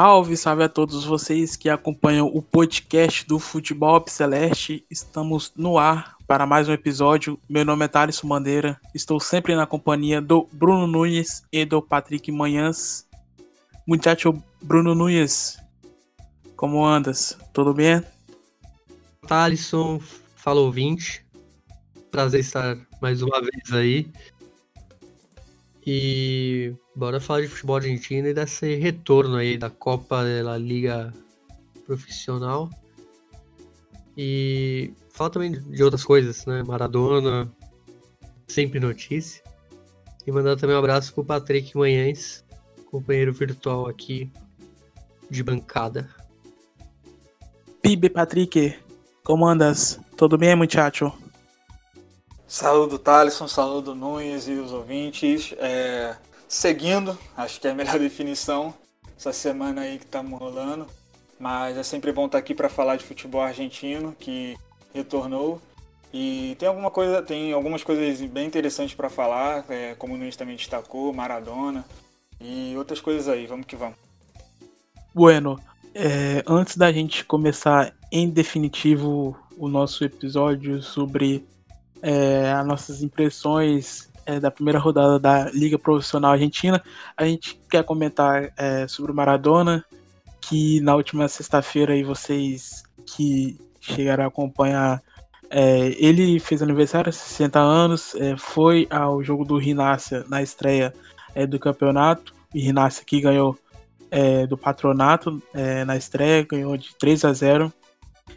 Salve, salve a todos vocês que acompanham o podcast do Futebol Celeste. Estamos no ar para mais um episódio. Meu nome é Thales Mandeira. Estou sempre na companhia do Bruno Nunes e do Patrick Manhãs. Muchacho Bruno Nunes, como andas? Tudo bem? Thalisson, fala ouvinte. Prazer estar mais uma vez aí. E bora falar de futebol argentino e desse retorno aí da Copa da Liga Profissional. E falar também de outras coisas, né? Maradona, sempre notícia. E mandar também um abraço pro Patrick Manhães, companheiro virtual aqui de bancada. Pibe Patrick, como andas? Tudo bem, muchacho? Saludo Thaleson, saludo Nunes e os ouvintes. É, seguindo, acho que é a melhor definição, essa semana aí que estamos rolando. Mas é sempre bom estar aqui para falar de futebol argentino, que retornou. E tem alguma coisa, tem algumas coisas bem interessantes para falar, é, como o Nunes também destacou, Maradona e outras coisas aí. Vamos que vamos. Bueno, é, antes da gente começar em definitivo o nosso episódio sobre é, as nossas impressões é, da primeira rodada da Liga Profissional Argentina. A gente quer comentar é, sobre o Maradona, que na última sexta-feira aí vocês que chegaram a acompanhar, é, ele fez aniversário, 60 anos, é, foi ao jogo do Rinácia na estreia é, do campeonato. O Rinácia que ganhou do Patronato na estreia, ganhou de 3 a 0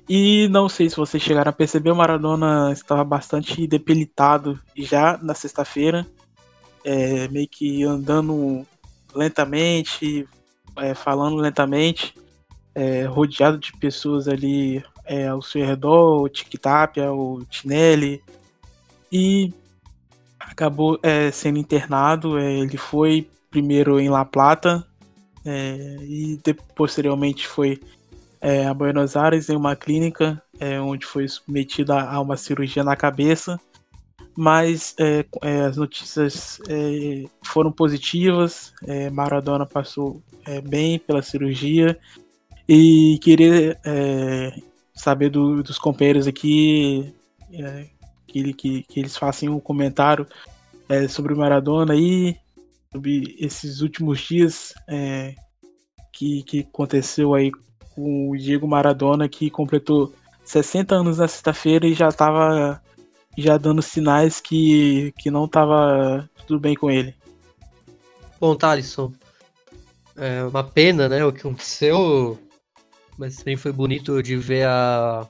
e não sei se vocês chegaram a perceber, o Maradona estava bastante debilitado já na sexta-feira, é, meio que andando lentamente, é, falando lentamente, é, rodeado de pessoas ali é, ao seu redor, o Tic Tapia, o Tinelli, e acabou é, sendo internado. É, ele foi primeiro em La Plata e posteriormente foi é, a Buenos Aires em uma clínica é, onde foi submetida a uma cirurgia na cabeça, mas é, é as notícias é, foram positivas. Maradona passou bem pela cirurgia e queria saber do, dos companheiros aqui que, que, que, eles façam um comentário sobre o Maradona e sobre esses últimos dias que, que aconteceu aí com o Diego Maradona, que completou 60 anos na sexta-feira e já estava já dando sinais que, que não estava tudo bem com ele. Bom, Thalisson, é uma pena, né, o que aconteceu, mas também foi bonito de ver a,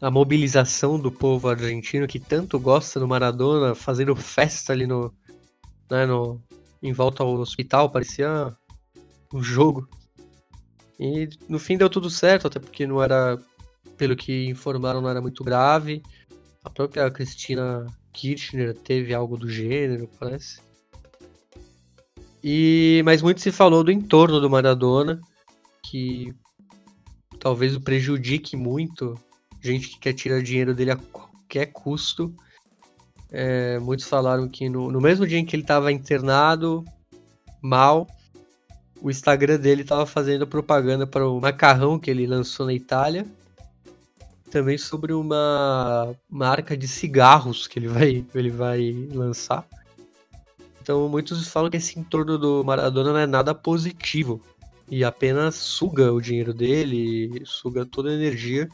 a mobilização do povo argentino que tanto gosta do Maradona, fazendo festa ali no, né, no em volta ao hospital, parecia um jogo. E no fim deu tudo certo, até porque não era, pelo que informaram, não era muito grave. A própria Cristina Kirchner teve algo do gênero, parece. E mas muito se falou do entorno do Maradona, que talvez o prejudique muito. Gente que quer tirar dinheiro dele a qualquer custo. É, muitos falaram que no, no mesmo dia em que ele estava internado, mal, o Instagram dele estava fazendo propaganda para o macarrão que ele lançou na Itália. Também sobre uma marca de cigarros que ele vai, ele vai lançar. Então muitos falam que esse entorno do Maradona não é nada positivo. E apenas suga o dinheiro dele, suga toda a energia.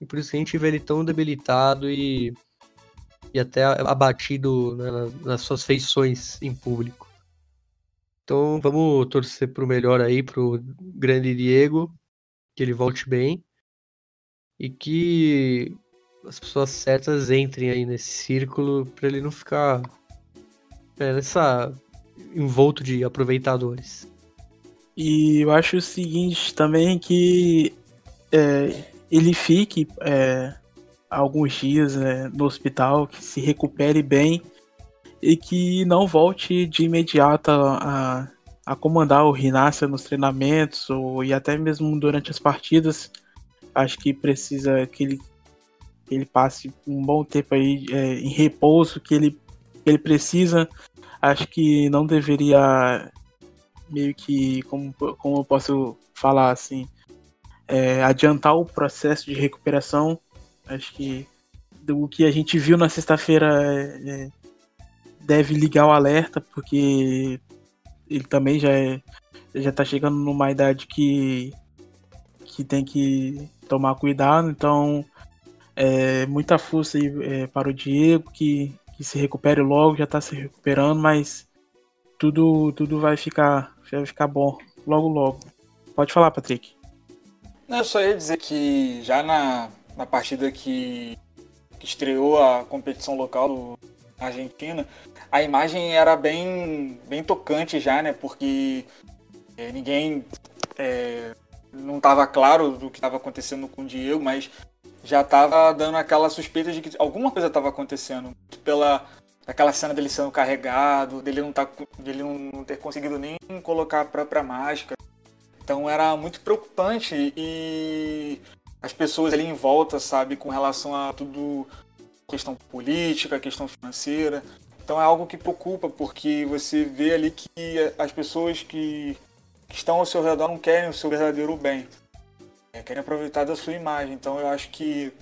E por isso que a gente vê ele tão debilitado e, e até abatido né, nas suas feições em público. Então vamos torcer pro melhor aí, pro grande Diego, que ele volte bem e que as pessoas certas entrem aí nesse círculo para ele não ficar é, nessa envolto de aproveitadores. E eu acho o seguinte também que é, ele fique é, alguns dias é, no hospital, que se recupere bem e que não volte de imediato a, a comandar o Rinácia nos treinamentos ou, e até mesmo durante as partidas. Acho que precisa que ele, que ele passe um bom tempo aí é, em repouso, que ele, ele precisa. Acho que não deveria meio que, como, como eu posso falar assim, é, adiantar o processo de recuperação. Acho que o que a gente viu na sexta-feira é, é, deve ligar o alerta, porque ele também já é, já está chegando numa idade que, que tem que tomar cuidado. Então, é, muita força aí, é, para o Diego, que, que se recupere logo, já está se recuperando, mas tudo, tudo vai ficar, vai ficar bom logo logo. Pode falar, Patrick. Não, eu só ia dizer que já na, na partida que, que estreou a competição local do Argentina, a imagem era bem, bem tocante já, né? Porque é, ninguém é, não estava claro do que estava acontecendo com o Diego, mas já estava dando aquela suspeita de que alguma coisa estava acontecendo. Pela aquela cena dele sendo carregado, dele não, tá, dele não ter conseguido nem colocar a própria máscara. Então era muito preocupante e as pessoas ali em volta, sabe, com relação a tudo questão política, questão financeira. Então é algo que preocupa, porque você vê ali que as pessoas que, que estão ao seu redor não querem o seu verdadeiro bem. É, querem aproveitar da sua imagem. Então eu acho que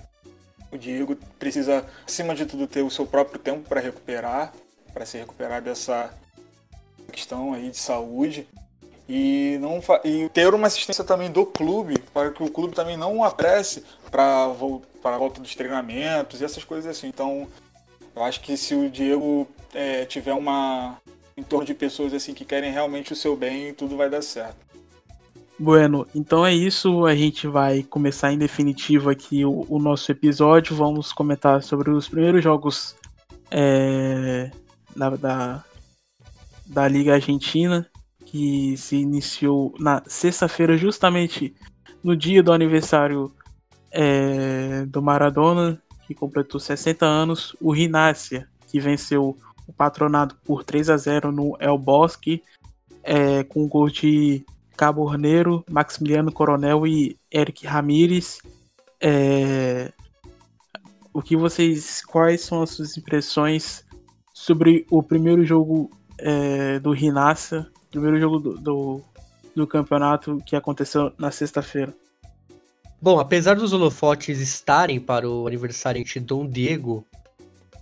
o Diego precisa, acima de tudo, ter o seu próprio tempo para recuperar, para se recuperar dessa questão aí de saúde e não e ter uma assistência também do clube para que o clube também não apresse para para volta dos treinamentos e essas coisas assim. Então, eu acho que se o Diego é, tiver uma em torno de pessoas assim que querem realmente o seu bem, tudo vai dar certo. Bueno, então é isso. A gente vai começar em definitivo aqui o, o nosso episódio. Vamos comentar sobre os primeiros jogos é, da, da, da Liga Argentina que se iniciou na sexta-feira, justamente no dia do aniversário é, do Maradona, que completou 60 anos, o Rinácia, que venceu o Patronato por 3 a 0 no El Bosque, é, com gol de Cabo Orneiro, Maximiliano Coronel e Eric Ramírez. É, o que vocês, quais são as suas impressões sobre o primeiro jogo é, do Rinácia primeiro jogo do, do, do campeonato que aconteceu na sexta-feira. Bom, apesar dos holofotes estarem para o aniversário de Dom Diego,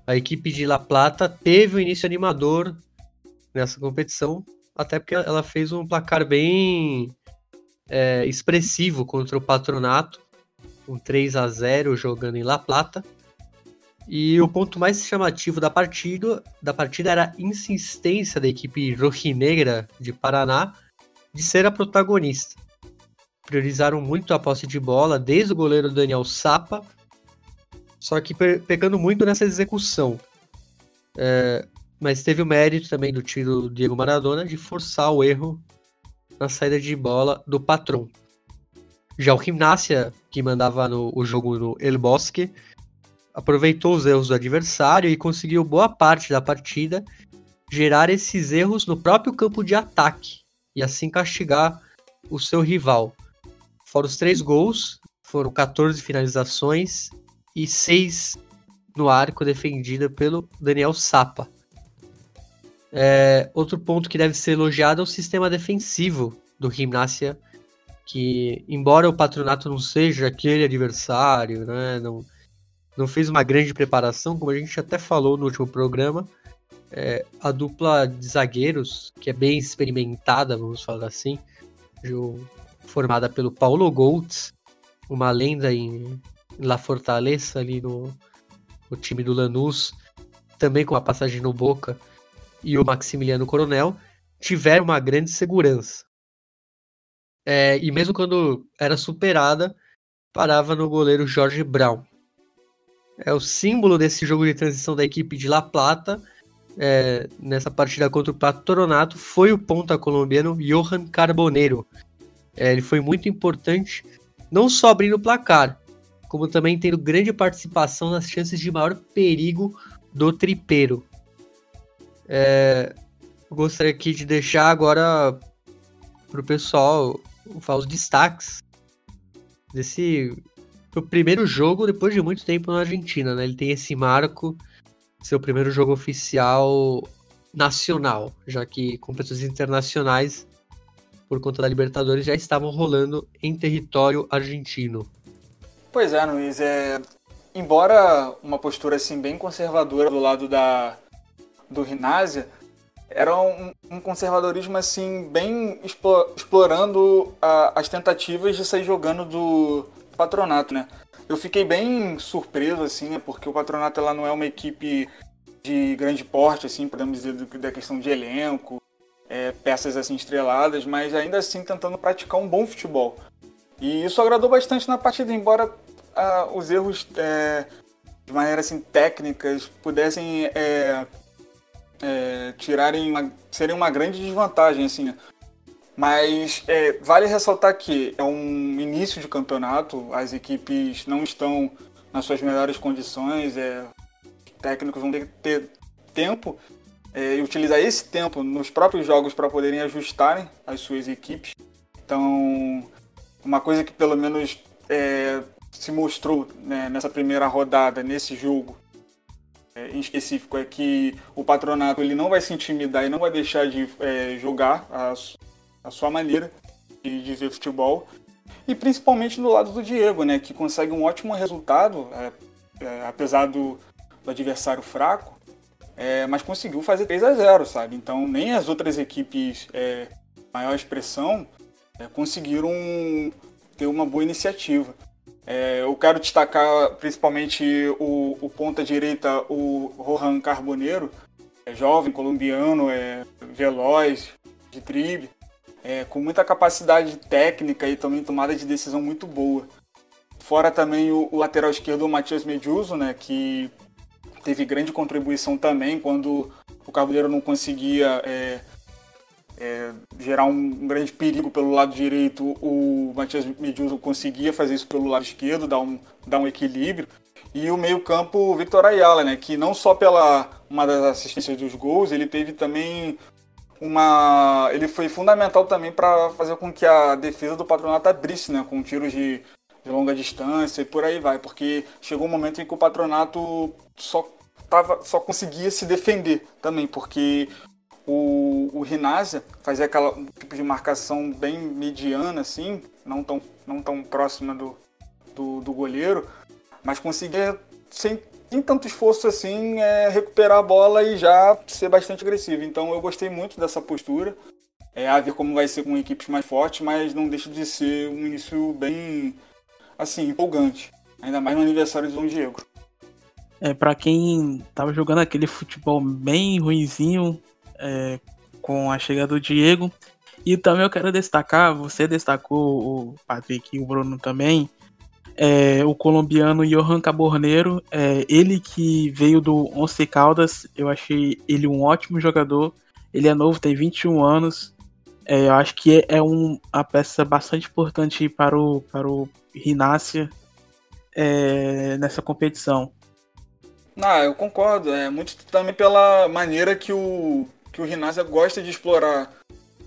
a equipe de La Plata teve um início animador nessa competição, até porque ela fez um placar bem é, expressivo contra o Patronato, um 3 a 0 jogando em La Plata. E o ponto mais chamativo da partida, da partida era a insistência da equipe rojinegra de Paraná de ser a protagonista. Priorizaram muito a posse de bola, desde o goleiro Daniel Sapa, só que pegando muito nessa execução. É, mas teve o mérito também do tiro do Diego Maradona de forçar o erro na saída de bola do patrão. Já o Gimnasia, que mandava no, o jogo no El Bosque, aproveitou os erros do adversário e conseguiu boa parte da partida gerar esses erros no próprio campo de ataque e assim castigar o seu rival. Fora os três gols, foram 14 finalizações e 6 no arco defendida pelo Daniel Sapa. É, outro ponto que deve ser elogiado é o sistema defensivo do Gimnasia, que embora o patronato não seja aquele adversário, né, não, não fez uma grande preparação, como a gente até falou no último programa. É, a dupla de zagueiros, que é bem experimentada, vamos falar assim, formada pelo Paulo Goltz, uma lenda em La Fortaleza, ali no, no time do Lanús, também com a passagem no Boca, e o Maximiliano Coronel, tiveram uma grande segurança. É, e mesmo quando era superada, parava no goleiro Jorge Brown é o símbolo desse jogo de transição da equipe de La Plata. É, nessa partida contra o Patronato foi o ponta colombiano Johan Carboneiro. É, ele foi muito importante, não só abrindo o placar, como também tendo grande participação nas chances de maior perigo do tripeiro. É, gostaria aqui de deixar agora para o pessoal os destaques desse o primeiro jogo depois de muito tempo na Argentina, né? Ele tem esse marco, seu primeiro jogo oficial nacional, já que competições internacionais por conta da Libertadores já estavam rolando em território argentino. Pois é, Luiz, é... embora uma postura assim bem conservadora do lado da do Rinásia, era um, um, conservadorismo assim bem explorando a, as tentativas de sair jogando do patronato, né? Eu fiquei bem surpreso assim, né? porque o patronato ela não é uma equipe de grande porte, assim, podemos dizer da questão de elenco, é, peças assim estreladas, mas ainda assim tentando praticar um bom futebol. E isso agradou bastante na partida, embora ah, os erros é, de maneira assim técnicas pudessem é, é, tirarem uma, serem uma grande desvantagem assim mas é, vale ressaltar que é um início de campeonato as equipes não estão nas suas melhores condições é, os técnicos vão ter que ter tempo é, utilizar esse tempo nos próprios jogos para poderem ajustarem as suas equipes então uma coisa que pelo menos é, se mostrou né, nessa primeira rodada nesse jogo é, em específico é que o patronato ele não vai se intimidar e não vai deixar de é, jogar a, a, sua maneira de, ver futebol. E principalmente do lado do Diego, né, que consegue um ótimo resultado, é, é apesar do, do, adversário fraco, é, mas conseguiu fazer 3 a 0 sabe? Então nem as outras equipes é, maior expressão conseguiram ter uma boa iniciativa. É, eu quero destacar principalmente o, o ponta direita, o Rohan Carboneiro, é jovem, colombiano, é veloz, de drible, é, com muita capacidade técnica e também tomada de decisão muito boa. Fora também o, o lateral esquerdo, o Matias Mediuso, né, que teve grande contribuição também quando o Carboneiro não conseguia é, é, gerar um, grande perigo pelo lado direito, o Matias Medjuso conseguia fazer isso pelo lado esquerdo, dar um, dar um equilíbrio. E o meio-campo, Victor Ayala, né, que não só pela uma das assistências dos gols, ele teve também uma. Ele foi fundamental também para fazer com que a defesa do patronato abrisse, né, com tiros de, de longa distância e por aí vai, porque chegou um momento em que o patronato só tava, só conseguia se defender também, porque o, o Rinásia fazia aquela tipo de marcação bem mediana, assim, não tão, não tão próxima do, do, do goleiro, mas conseguia, sem, sem tanto esforço assim, é, recuperar a bola e já ser bastante agressivo. Então eu gostei muito dessa postura. É, a ver como vai ser com equipes mais fortes, mas não deixa de ser um início bem assim, empolgante. Ainda mais no aniversário do Dom Diego. É, para quem tava jogando aquele futebol bem ruinzinho, é, com a chegada do Diego. E também eu quero destacar, você destacou o Patrick e o Bruno também, é, o colombiano Johan Caborneiro, é, ele que veio do Once Caldas, eu achei ele um ótimo jogador. Ele é novo, tem 21 anos. É, eu acho que é, um, uma peça bastante importante para o, para o Rinácia é, nessa competição. Não, eu concordo. É muito também pela maneira que o, que o Rinazia gosta de explorar.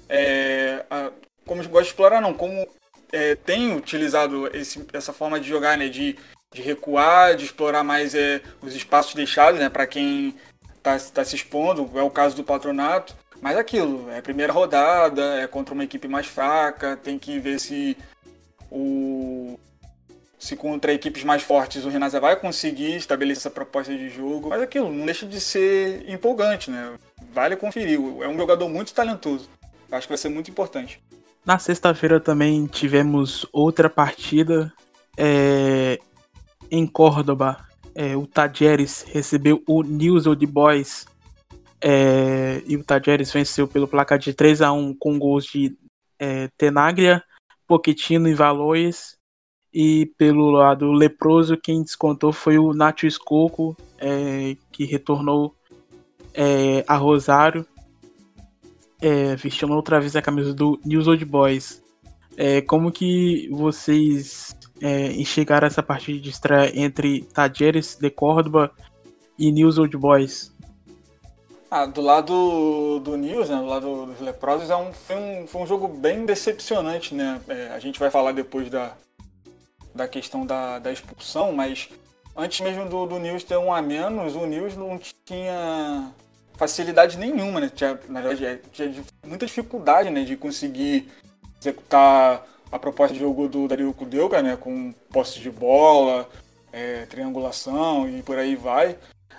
É, a, como gosta de explorar, não, como é, tem utilizado esse, essa forma de jogar, né, de, de recuar, de explorar mais é, os espaços deixados, né, para quem está tá se expondo, é o caso do patronato. Mas aquilo, é primeira rodada, é contra uma equipe mais fraca, tem que ver se o, se contra equipes mais fortes o Renata vai conseguir estabelecer essa proposta de jogo. Mas aquilo não deixa de ser empolgante, né? Vale conferir. É um jogador muito talentoso. Acho que vai ser muito importante. Na sexta-feira também tivemos outra partida é, em Córdoba. É, o Tajeres recebeu o News Old Boys é, e o Tajeres venceu pelo placar de 3 a 1 com gols de é, Tenaglia, Pochettino e Valois. E pelo lado leproso, quem descontou foi o Nacho Escoco, é, que retornou é, a Rosário, é, vestindo outra vez a camisa do News Old Boys. É, como que vocês é, enxergaram essa partida de estreia entre Tajeres de Córdoba e News Old Boys? Ah, do lado do News, né, do lado dos leprosos, é um, foi, um, foi um jogo bem decepcionante, né? É, a gente vai falar depois da, da questão da, da expulsão, mas antes mesmo do, do News ter um a menos, o News não tinha facilidade nenhuma, né? Tinha, na verdade, é, tinha muita dificuldade né, de conseguir executar a proposta de jogo do Dario Kudelka, né? Com posse de bola, é, triangulação e por aí vai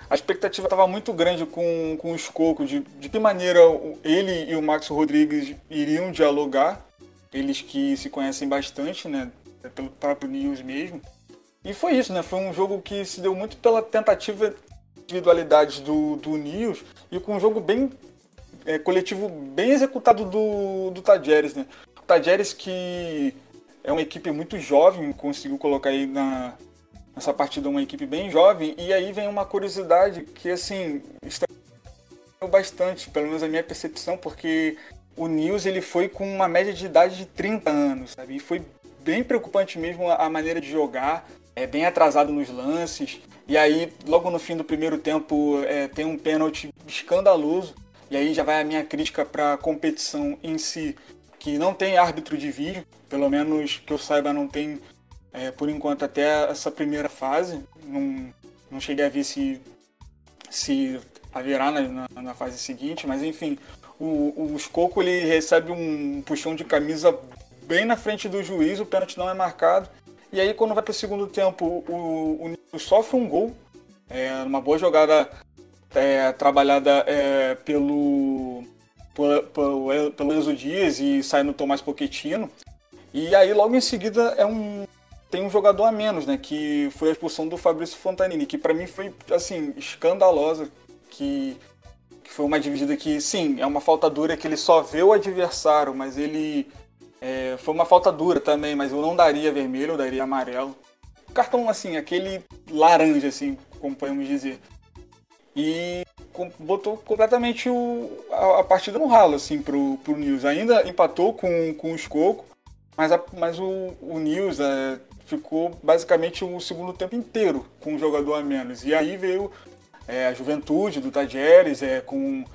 a expectativa estava muito grande com, com o Escoco, de, de que maneira ele e o Max Rodrigues iriam dialogar, eles que se conhecem bastante, né, pelo próprio News mesmo. E foi isso, né, foi um jogo que se deu muito pela tentativa de individualidade do, do News e com um jogo bem é, coletivo, bem executado do, do Tajeres, né. O Tajeres que é uma equipe muito jovem, conseguiu colocar aí na, essa partida uma equipe bem jovem. E aí vem uma curiosidade que, assim, está bastante, pelo menos a minha percepção, porque o Nils ele foi com uma média de idade de 30 anos, sabe? E foi bem preocupante mesmo a maneira de jogar, é bem atrasado nos lances. E aí, logo no fim do primeiro tempo, é, tem um pênalti escandaloso. E aí já vai a minha crítica para a competição em si, que não tem árbitro de vídeo, pelo menos que eu saiba, não tem é, por enquanto, até essa primeira fase. Não, não cheguei a ver se, se haverá na, na, na fase seguinte, mas enfim, o, o ele recebe um puxão de camisa bem na frente do juiz, o pênalti não é marcado. E aí, quando vai para o segundo tempo, o, o, sofre um gol, é, uma boa jogada é, trabalhada é, pelo, pelo, pelo Enzo Dias e sai no Tomás Pochettino. E aí, logo em seguida, é um, tem um jogador a menos, né? Que foi a expulsão do Fabrício Fontanini, que para mim foi, assim, escandalosa. Que, que, foi uma dividida que, sim, é uma falta dura que ele só vê o adversário, mas ele. É, foi uma falta dura também, mas eu não daria vermelho, eu daria amarelo. Cartão, assim, aquele laranja, assim, como podemos dizer. E botou completamente o, a, a, partida no ralo, assim, pro, pro News. Ainda empatou com, com o Escoco, mas, a, mas o, o News é, ficou basicamente o segundo tempo inteiro com um jogador a menos. E aí veio é, a juventude do Tajeres, é, com,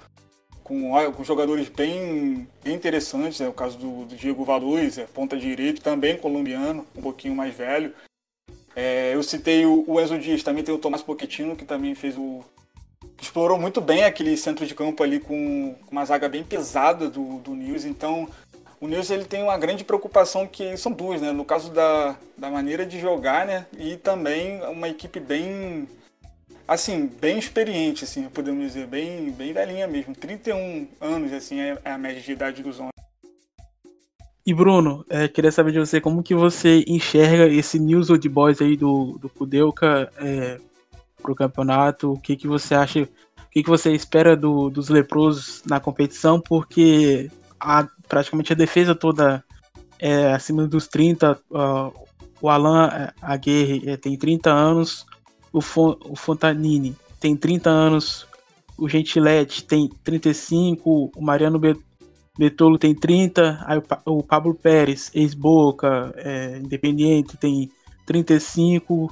com, com jogadores bem, bem interessantes, é, o caso do, do Diego Valuz, é, ponta direito, também colombiano, um pouquinho mais velho. É, eu citei o, o, Enzo Dias, também tem o Tomás Pochettino, que também fez o. explorou muito bem aquele centro de campo ali com, com uma zaga bem pesada do, do News, então o Nils ele tem uma grande preocupação que são duas, né? No caso da, da maneira de jogar, né? E também uma equipe bem assim, bem experiente, assim, podemos dizer, bem, bem velhinha mesmo. 31 anos, assim, é, é a média de idade dos homens. E Bruno, é, queria saber de você como que você enxerga esse News Old Boys aí do, do Kudelka é, pro campeonato, o que que você acha, o que que você espera do, dos leprosos na competição, porque a, praticamente a defesa toda é acima dos 30. Uh, o Alan é, Aguirre é, tem 30 anos, o, Fon, o Fontanini tem 30 anos, o Gentilete tem 35, o Mariano Betolo tem 30, aí o, o Pablo Pérez, ex-Boca, é, Independiente, tem 35,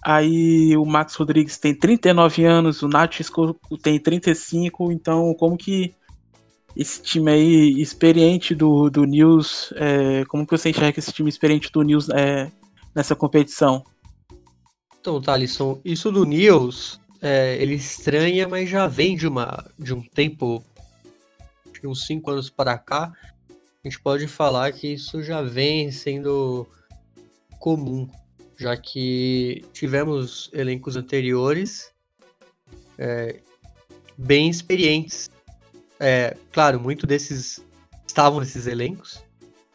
aí o Max Rodrigues tem 39 anos, o Nath tem 35, então como que esse time aí experiente do, do News, é, como que você enxerga esse time experiente do News é, nessa competição? Então, Thalisson, isso do News, é, ele estranha, mas já vem de, uma, de um tempo, de uns 5 anos para cá, a gente pode falar que isso já vem sendo comum, já que tivemos elencos anteriores é, bem experientes é, claro, muito desses estavam nesses elencos,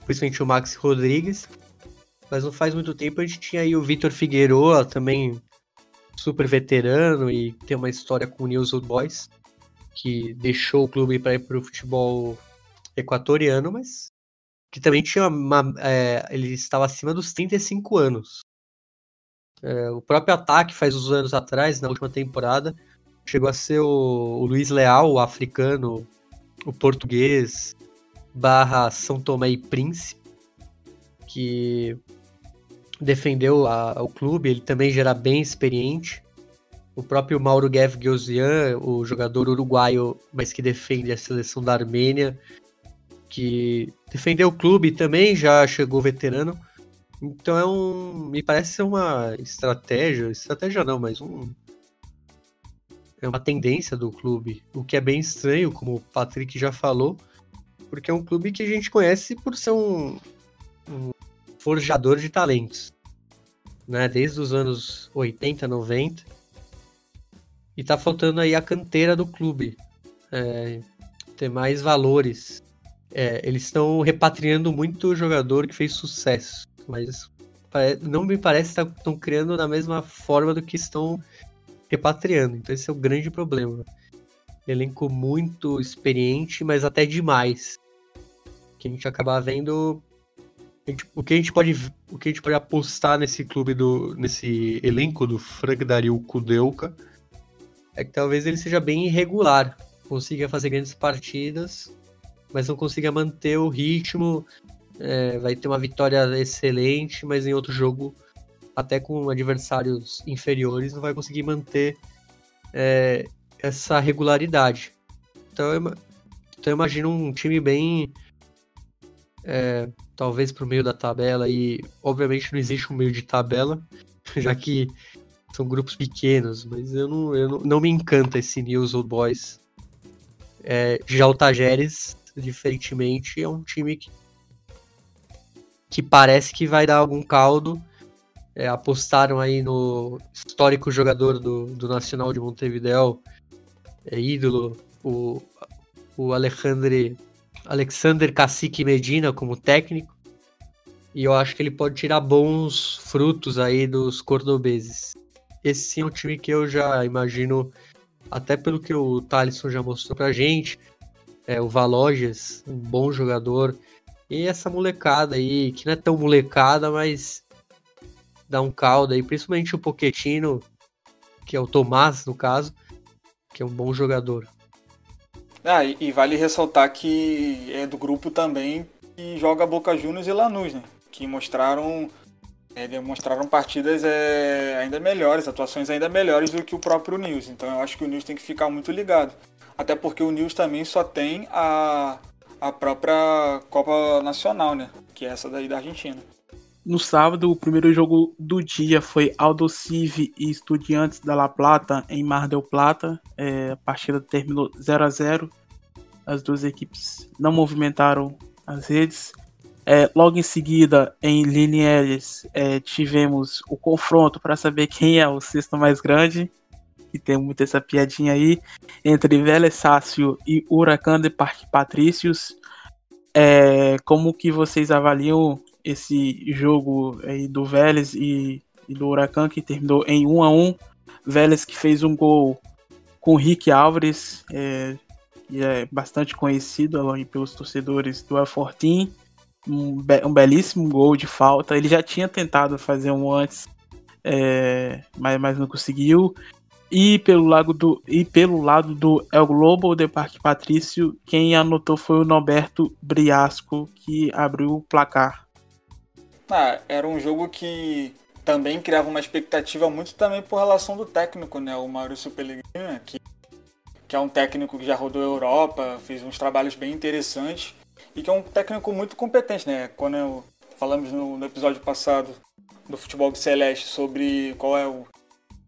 principalmente o Max Rodrigues, mas não faz muito tempo a gente tinha aí o Vitor Figueroa, também super veterano e tem uma história com o News Old Boys, que deixou o clube para ir para o futebol equatoriano, mas que também tinha uma. É, ele estava acima dos 35 anos. É, o próprio ataque faz uns anos atrás, na última temporada, chegou a ser o, o Luiz Leal, o africano, o português, barra São Tomé e Príncipe, que defendeu a, o clube, ele também já era bem experiente. O próprio Mauro Gev Gyozian, o jogador uruguaio, mas que defende a seleção da Armênia, que defendeu o clube também, já chegou veterano. Então é um. Me parece ser uma estratégia. Estratégia não, mas um. É uma tendência do clube. O que é bem estranho, como o Patrick já falou, porque é um clube que a gente conhece por ser um, um forjador de talentos. Né? Desde os anos 80, 90. E tá faltando aí a canteira do clube. É, ter mais valores. É, eles estão repatriando muito jogador que fez sucesso. Mas não me parece que estão criando da mesma forma do que estão repatriando. Então esse é o grande problema. Elenco muito experiente, mas até demais. Que a gente acaba vendo gente, o que a gente pode o que a gente pode apostar nesse clube do nesse elenco do Frank Dario Kudelka é que talvez ele seja bem irregular, consiga fazer grandes partidas, mas não consiga manter o ritmo. É, vai ter uma vitória excelente, mas em outro jogo, até com adversários inferiores, não vai conseguir manter é, essa regularidade. Então eu, então eu imagino um time bem é, talvez para o meio da tabela, e obviamente não existe um meio de tabela, já que são grupos pequenos, mas eu não, eu não, não me encanta esse News Old Boys. É, já o Tajeres, diferentemente, é um time que, que parece que vai dar algum caldo. É, apostaram aí no histórico jogador do, do Nacional de Montevideo, é ídolo, o, o Alejandro Alexander Cacique Medina como técnico. E eu acho que ele pode tirar bons frutos aí dos cordobeses. Esse sim é um time que eu já imagino, até pelo que o Thalisson já mostrou pra gente. É, o Valoges, um bom jogador. E essa molecada aí, que não é tão molecada, mas dá um caldo aí, principalmente o Poquetino, que é o Tomás, no caso, que é um bom jogador. Ah, e, e, vale ressaltar que é do grupo também que joga Boca Juniors e Lanús, né? Que mostraram, é, demonstraram partidas é, ainda melhores, atuações ainda melhores do que o próprio News. Então eu acho que o News tem que ficar muito ligado. Até porque o News também só tem a, a própria Copa Nacional, né? Que é essa daí da Argentina. No sábado, o primeiro jogo do dia foi Aldo Civi e Estudiantes da La Plata em Mar del Plata. É, a partida terminou 0 a 0 As duas equipes não movimentaram as redes. É, logo em seguida, em Linieres, é, tivemos o confronto para saber quem é o sexto mais grande. E tem muito essa piadinha aí. Entre Vélez Sácio e Huracan de Parque Patrícios. É, como que vocês avaliam esse jogo aí do Vélez e, e do Huracan que terminou em 1 a 1 Vélez que fez um gol com o Rick Álvares, é, que é bastante conhecido pelos torcedores do Afortim. Um, be um, belíssimo gol de falta. Ele já tinha tentado fazer um antes, é, mas, mas não conseguiu. E pelo, lado do, e pelo lado do El Globo de Parque Patrício, quem anotou foi o Norberto Briasco, que abriu o placar. Ah, era um jogo que também criava uma expectativa muito também por relação do técnico, né? O Maurício Pellegrini, que, que é um técnico que já rodou a Europa, fez uns trabalhos bem interessantes e que é um técnico muito competente, né? Quando eu, falamos no, no episódio passado do Futebol do Celeste sobre qual é o,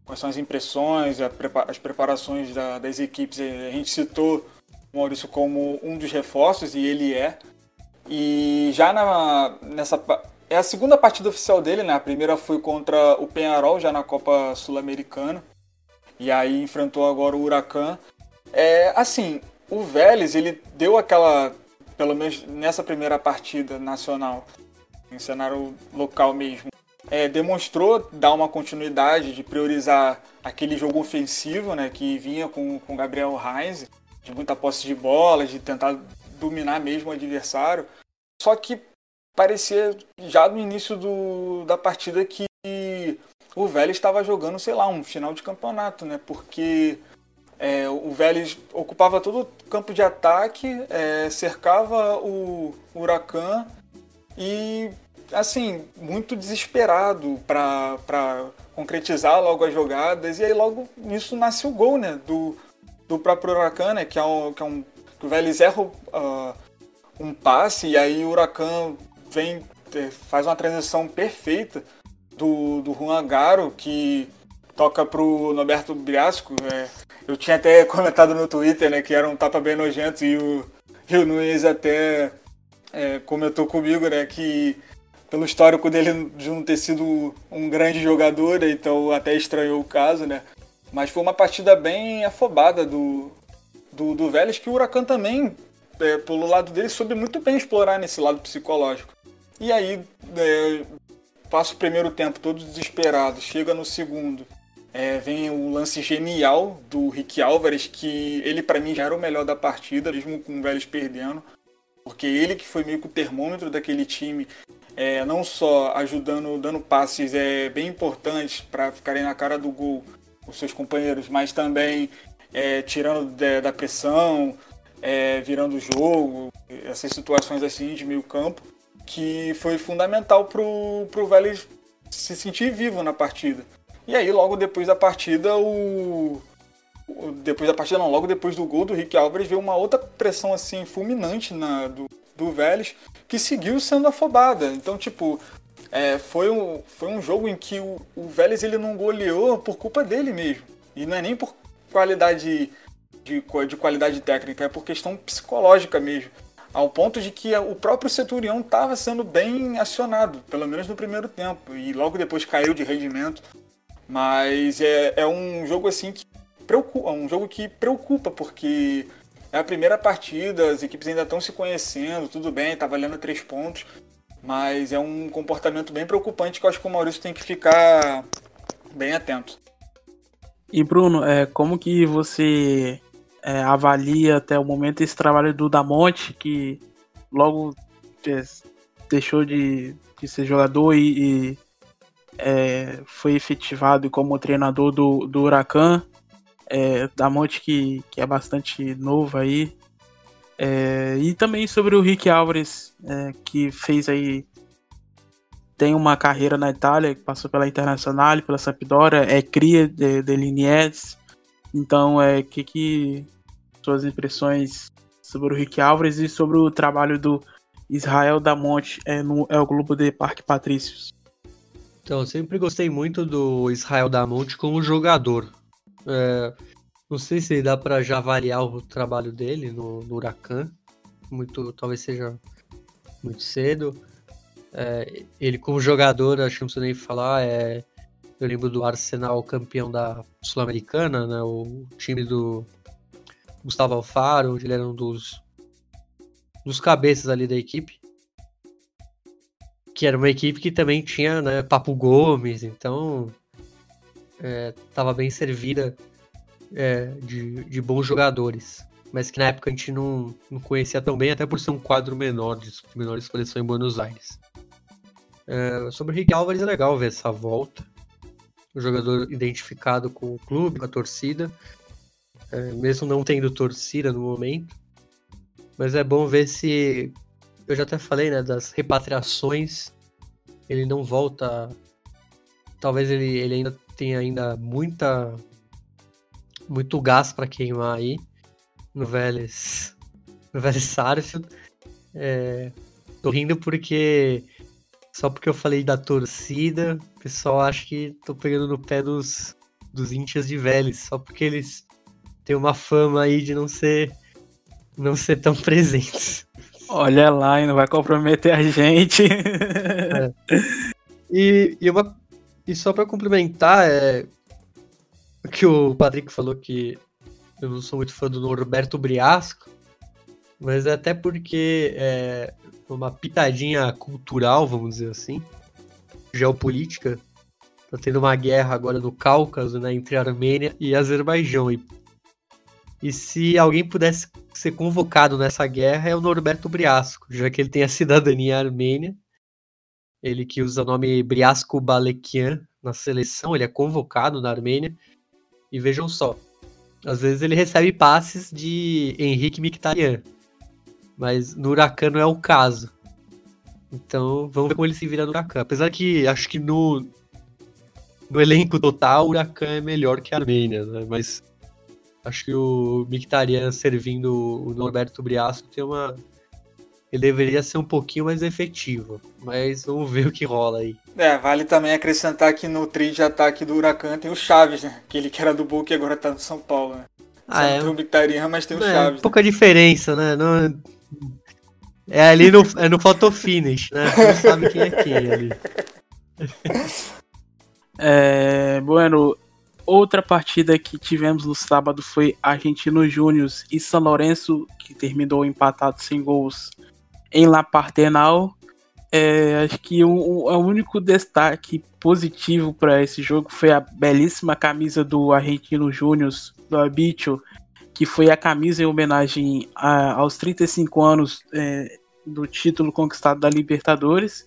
quais são as impressões, as preparações da, das equipes, a gente citou o Maurício como um dos reforços e ele é. E já na, nessa é a segunda partida oficial dele, né? A primeira foi contra o Penharol, já na Copa Sul-Americana. E aí enfrentou agora o Huracan. É, assim, o Vélez, ele deu aquela, pelo menos nessa primeira partida nacional, em cenário local mesmo, é, demonstrou dar uma continuidade de priorizar aquele jogo ofensivo, né, que vinha com o Gabriel Heinz, de muita posse de bola, de tentar dominar mesmo o adversário. Só que parecia já no início do, da partida que o Vélez estava jogando, sei lá, um final de campeonato, né? Porque é, o Vélez ocupava todo o campo de ataque, é, cercava o Huracan e assim, muito desesperado para concretizar logo as jogadas, e aí logo nisso nasce o gol, né, do, do próprio Huracan, né, que é um, que é um que o Vélez erra uh, um passe, e aí o Huracan vem, faz uma transição perfeita do, do Juan Garo, que toca pro Norberto Briasco, é, eu tinha até comentado no Twitter, né, que era um tapa bem nojento, e o, e o Nunes até é, comentou comigo, né, que pelo histórico dele de não ter sido um grande jogador, então até estranhou o caso, né? Mas foi uma partida bem afobada do, do, do Vélez, que o Huracan também, é, pelo lado dele, soube muito bem explorar nesse lado psicológico. E aí, é, passa o primeiro tempo todo desesperado, chega no segundo, é, vem o lance genial do Rick Álvares, que ele para mim já era o melhor da partida, mesmo com o Vélez perdendo, porque ele que foi meio que o termômetro daquele time, é, não só ajudando, dando passes é, bem importantes para ficarem na cara do gol os seus companheiros, mas também é, tirando de, da pressão, é, virando o jogo, essas situações assim de meio campo, que foi fundamental pro, pro Vélez se sentir vivo na partida. E aí logo depois da partida o, depois da partida não, logo depois do gol do Rick Álvares veio uma outra pressão assim fulminante na do, do Vélez que seguiu sendo afobada. Então, tipo, é, foi, um, foi um jogo em que o, o Vélez ele não goleou por culpa dele mesmo. E não é nem por qualidade de, de qualidade técnica, é por questão psicológica mesmo. Ao ponto de que o próprio Centurião estava sendo bem acionado, pelo menos no primeiro tempo, e logo depois caiu de rendimento. Mas é, é um jogo assim que preocupa, um jogo que preocupa, porque é a primeira partida, as equipes ainda estão se conhecendo, tudo bem, está valendo três pontos, mas é um comportamento bem preocupante que eu acho que o Maurício tem que ficar bem atento. E Bruno, é, como que você é, avalia até o momento esse trabalho do Damonte, que logo é, deixou de, de, ser jogador e, e é, foi efetivado como treinador do, do Huracan? É, Damonte que, que é bastante novo aí. É, e também sobre o Rick Álvares, é, que fez aí tem uma carreira na Itália, passou pela Internacional, pela Sampdoria, é cria de, de Liniers. Então, é que que suas impressões sobre o Rick Álvares e sobre o trabalho do Israel da Monte é, no é o Globo de Parque Patrícios. Então, eu sempre gostei muito do Israel da Monte como jogador. É, não sei se dá para já avaliar o trabalho dele no, no Huracan. Muito, talvez seja muito cedo. É, ele como jogador, acho que não precisa nem falar, é, eu lembro do Arsenal campeão da Sul-Americana, né, o time do Gustavo Alfaro, onde ele era um dos, dos cabeças ali da equipe. Que era uma equipe que também tinha né, Papo Gomes, então estava é, bem servida é, de, de bons jogadores mas que na época a gente não, não conhecia tão bem, até por ser um quadro menor de menor seleção em Buenos Aires. É, sobre o Rick Álvares é legal ver essa volta. O jogador identificado com o clube, com a torcida. É, mesmo não tendo torcida no momento. Mas é bom ver se. Eu já até falei, né? Das repatriações. Ele não volta. Talvez ele, ele ainda tenha ainda muita. Muito gás para queimar aí. No Vélez. No Vélez Sarsfield. É, tô rindo porque só porque eu falei da torcida, o pessoal acha que tô pegando no pé dos, dos índios de Vélez, só porque eles têm uma fama aí de não ser não ser tão presentes. Olha lá, e não vai comprometer a gente. É. E, e, uma, e só para complementar, é que o Patrick falou que eu não sou muito fã do Norberto Briasco, mas é até porque é, uma pitadinha cultural, vamos dizer assim, geopolítica. Tá tendo uma guerra agora no Cáucaso, né, entre Armênia e Azerbaijão. E, e se alguém pudesse ser convocado nessa guerra é o Norberto Briasco, já que ele tem a cidadania armênia. Ele que usa o nome Briasco Balekian na seleção, ele é convocado na Armênia. E vejam só, às vezes ele recebe passes de Henrique Mkhitaryan, mas no Huracan não é o caso. Então, vamos ver como ele se vira no Huracan. Apesar que acho que no, no elenco total, o Huracan é melhor que a Armênia, né? Mas acho que o Mictarian servindo o Norberto Briasco tem uma. Ele deveria ser um pouquinho mais efetivo. Mas vamos ver o que rola aí. É, vale também acrescentar que no trio de ataque do Huracan tem o Chaves, né? Aquele que era do Boca e agora tá no São Paulo, né? Ah, é. Tem o Mictarian, mas tem o É, Chaves. pouca diferença, né? Não... É ali no, é no photo finish, né? Você não sabe quem é quem ali. É, bueno, outra partida que tivemos no sábado foi Argentino Júnior e São Lourenço, que terminou empatado sem gols em La Partenal. É, acho que o, o- o único destaque positivo para esse jogo foi a belíssima camisa do Argentino Júnior, do Abicho, que foi a camisa em homenagem a- aos 35 anos é, do título conquistado da Libertadores.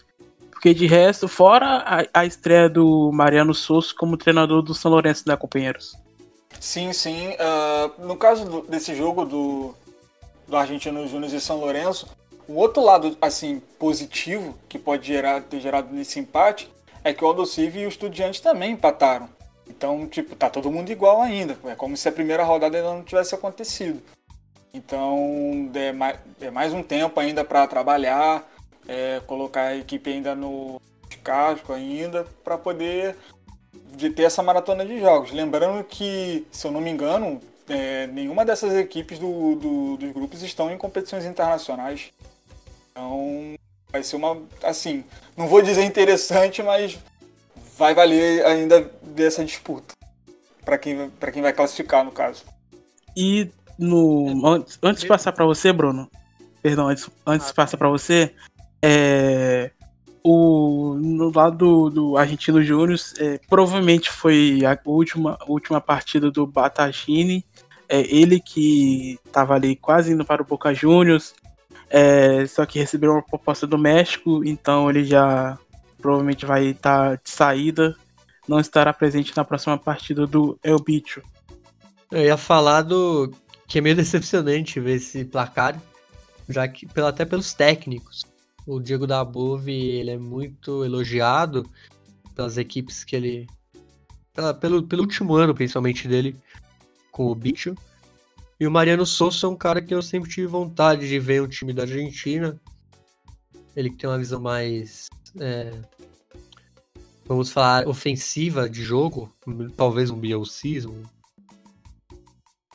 Porque de resto, fora a, a estreia do Mariano Souza como treinador do São Lourenço, né, companheiros? Sim, sim. Ah, no caso do- desse jogo do, do Argentino Júnior e São Lourenço, o outro lado, assim, positivo que pode gerar, ter gerado nesse empate é que o Aldocive e o Estudiantes também empataram. Então, tipo, tá todo mundo igual ainda. É como se a primeira rodada ainda não tivesse acontecido. Então, é mais, é mais um tempo ainda para trabalhar, é, colocar a equipe ainda no casco ainda, para poder de ter essa maratona de jogos. Lembrando que, se eu não me engano, é, nenhuma dessas equipes do, do- dos grupos estão em competições internacionais. Então, vai ser uma. Assim, não vou dizer interessante, mas vai valer ainda dessa disputa. Para quem, pra quem vai classificar, no caso. E no antes, antes de passar para você, Bruno, perdão, antes, antes de passar para você, é, o no lado do, Argentino Júnior, é, provavelmente foi a última, última partida do Batachini, é, ele que estava ali quase indo para o Boca Juniors, é, só que recebeu uma proposta do México, então ele já provavelmente vai estar de saída, não estará presente na próxima partida do El Bicho. Eu ia falar do que é meio decepcionante ver esse placar, já que pelo- até pelos técnicos. O Diego Dabove, ele é muito elogiado pelas equipes que ele pela- pelo, pelo último ano, principalmente dele com o Bicho. E o Mariano Souza é um cara que eu sempre tive vontade de ver um time da Argentina. Ele que tem uma visão mais é, vamos falar ofensiva de jogo, talvez um bielcismo,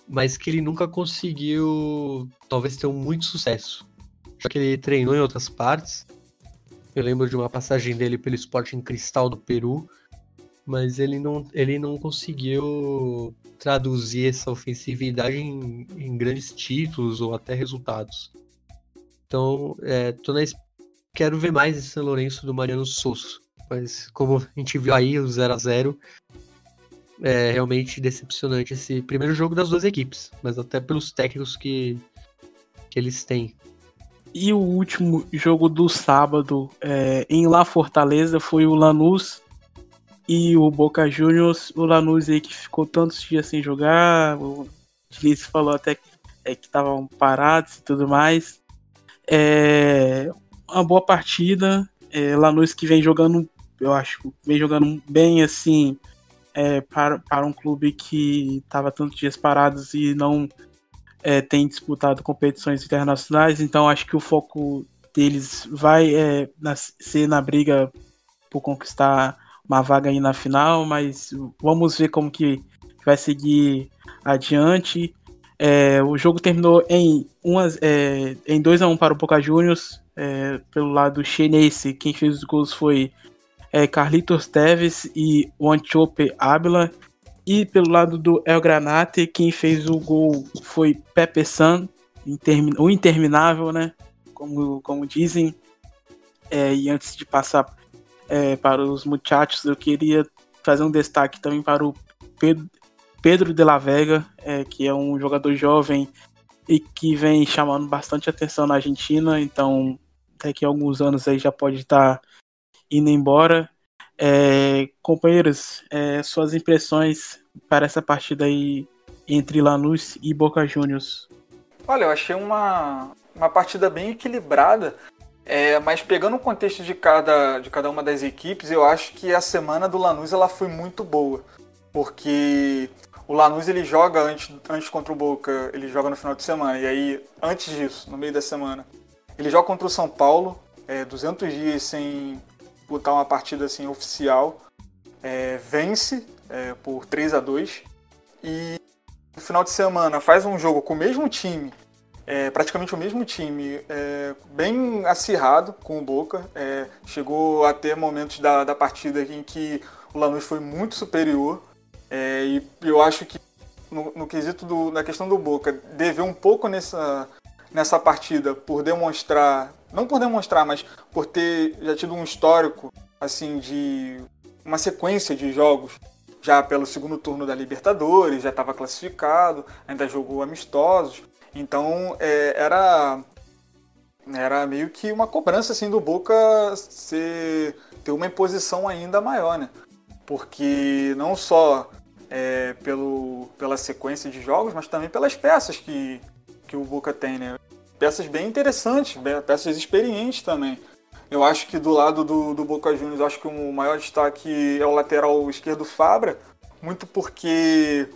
mas que ele nunca conseguiu, talvez, ter muito sucesso. Já que ele treinou em outras partes. Eu lembro de uma passagem dele pelo Sporting Cristal do Peru, mas ele não, ele não conseguiu traduzir essa ofensividade em, em grandes títulos ou até resultados. Então, é, na, quero ver mais esse São Lourenço do Mariano Souza. Mas como a gente viu aí, o 0 a 0 é realmente decepcionante esse primeiro jogo das duas equipes, mas até pelos técnicos que, que eles têm. E o último jogo do sábado é, em La Fortaleza foi o Lanús e o Boca Juniors. O Lanús aí que ficou tantos dias sem jogar, o Diniz falou até que é, estavam parados e tudo mais. É, uma boa partida. É, Lanús que vem jogando, eu acho, vem jogando bem assim é, para, para um clube que estava tantos dias parados e não é, tem disputado competições internacionais, então acho que o foco deles vai é, ser na briga por conquistar uma vaga aí na final, mas vamos ver como que vai seguir adiante. É, o jogo terminou em, umas, é, em 2 a 1 para o Boca Juniors, é, pelo lado chinês, quem fez os gols foi é, Carlitos Teves e o Antiope Ábila. E pelo lado do El Granate, quem fez o gol foi Pepe San, intermi- o interminável, né? Como, como dizem. É, e antes de passar é, para os muchachos, eu queria fazer um destaque também para o Pedro, Pedro de la Vega, é, que é um jogador jovem e que vem chamando bastante atenção na Argentina. Então, daqui a alguns anos aí já pode estar indo embora. É, companheiros, é, suas impressões para essa partida aí entre Lanús e Boca Juniors. Olha, eu achei uma, uma partida bem equilibrada. É, mas pegando o contexto de cada, de cada uma das equipes, eu acho que a semana do Lanús ela foi muito boa. Porque o Lanús ele joga antes, antes contra o Boca, ele joga no final de semana. E aí, antes disso, no meio da semana, ele joga contra o São Paulo, é, 200 dias sem botar uma partida assim oficial. É, vence é, por 3 a 2 e no final de semana faz um jogo com o mesmo time é, praticamente o mesmo time, é, bem acirrado com o Boca. É, chegou a ter momentos da, da partida em que o Lanús foi muito superior. É, e eu acho que no, no quesito do, na questão do Boca, deveu um pouco nessa, nessa partida por demonstrar, não por demonstrar, mas por ter já tido um histórico assim de uma sequência de jogos já pelo segundo turno da Libertadores, já estava classificado, ainda jogou amistosos. Então é, era era meio que uma cobrança assim do Boca ser, ter uma imposição ainda maior, né? Porque não só é, pelo, pela sequência de jogos, mas também pelas peças que, que o Boca tem, né? Peças bem interessantes, peças experientes também. Eu acho que do lado do, do Boca Juniors, acho que o maior destaque é o lateral esquerdo Fabra, muito porque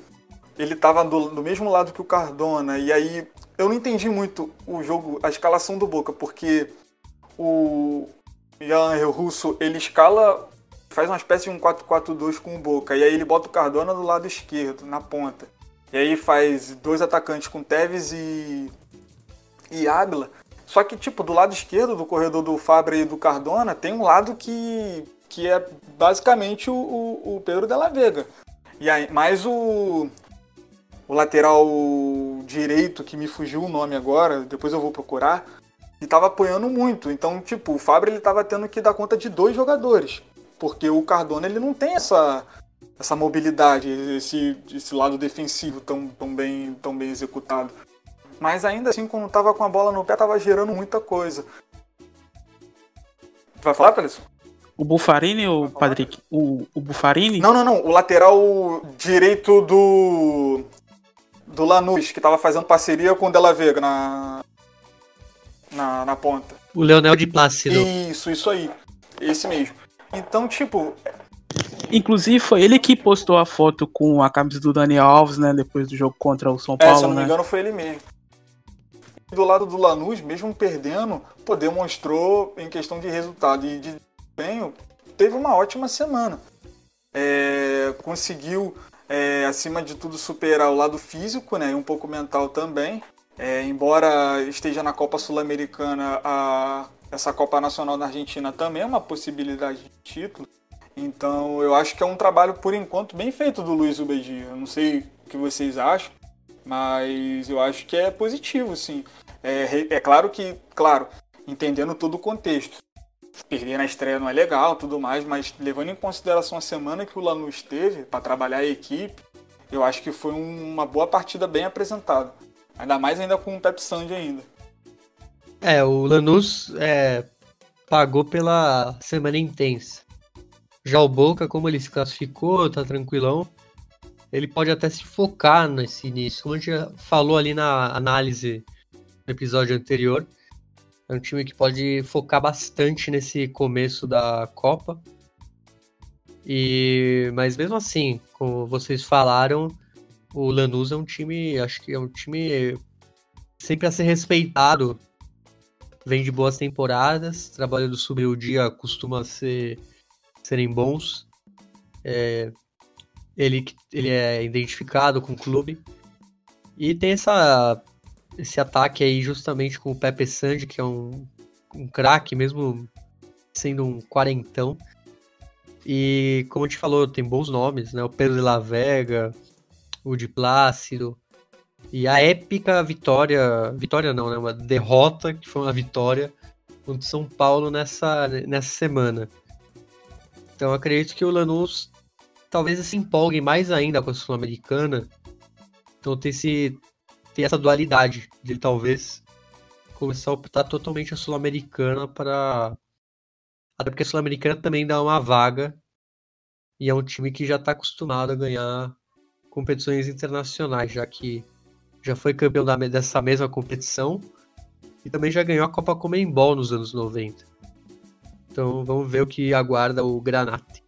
ele estava do, do, mesmo lado que o Cardona. E aí eu não entendi muito o jogo, a escalação do Boca, porque o Ian Russo ele escala, faz uma espécie de um 4-4-2 com o Boca. E aí ele bota o Cardona do lado esquerdo, na ponta. E aí faz dois atacantes com Tevez e, e Ábila. Só que, tipo, do lado esquerdo do corredor do Fabra e do Cardona, tem um lado que, que é basicamente o, o, Pedro Della Vega. E aí, mais o, o lateral direito, que me fugiu o nome agora, depois eu vou procurar, e estava apoiando muito. Então, tipo, o Fábio ele estava tendo que dar conta de dois jogadores, porque o Cardona ele não tem essa essa mobilidade, esse, esse lado defensivo tão, tão, bem, tão bem executado. Mas ainda assim, quando tava com a bola no pé, tava gerando muita coisa. Vai falar, Thaleson? O Bufarini ou Patrick? O, o Bufarini? Não, não, não. O lateral direito do do Lanús, que estava fazendo parceria com o Della Vega na, na, na ponta. O Leonel de Plácido. Isso, isso aí. Esse mesmo. Então, tipo. Inclusive, foi ele que postou a foto com a camisa do Daniel Alves, né? Depois do jogo contra o São Paulo. É, se eu não me né? engano, foi ele mesmo. Do lado do Lanús, mesmo perdendo, pô, demonstrou em questão de resultado e de desempenho, teve uma ótima semana. É, conseguiu é, acima de tudo, superar o lado físico né, e um pouco mental também. É, embora esteja na Copa Sul-Americana, essa Copa Nacional na Argentina também é uma possibilidade de título. Então eu acho que é um trabalho, por enquanto, bem feito do Luiz Ubedi. Eu não sei o que vocês acham, mas eu acho que é positivo, sim. É, é claro que, claro, entendendo todo o contexto perder na estreia não é legal, tudo mais, mas levando em consideração a semana que o Lanús teve para trabalhar a equipe, eu acho que foi uma boa partida bem apresentada. Ainda mais ainda com o Pep Sandy ainda. É, o Lanús é, pagou pela semana intensa. Já o Boca, como ele se classificou, tá tranquilão. Ele pode até se focar nesse início. Como a gente já falou ali na análise no episódio anterior, é um time que pode focar bastante nesse começo da Copa. E mas mesmo assim, como vocês falaram, o Lanús é um time, acho que é um time sempre a ser respeitado. Vem de boas temporadas, trabalho do subir o dia costuma ser serem bons. É, ele, ele é identificado com o clube. E tem essa esse ataque aí justamente com o Pepe Sandy, que é um, um craque, mesmo sendo um quarentão. E como a gente falou, tem bons nomes, né? O Pedro de la Vega, o de Plácido. E a épica vitória, vitória não, né? Uma derrota, que foi uma vitória contra o São Paulo nessa, nessa semana. Então acredito que o Lanús talvez se empolgue mais ainda com a Sul-Americana. Então tem esse ter essa dualidade de talvez começar a optar totalmente a Sul-Americana para. Até porque a Sul-Americana também dá uma vaga e é um time que já está acostumado a ganhar competições internacionais, já que já foi campeão da, dessa mesma competição que também já ganhou a Copa Comembol nos anos 90. Então vamos ver o que aguarda o Granate.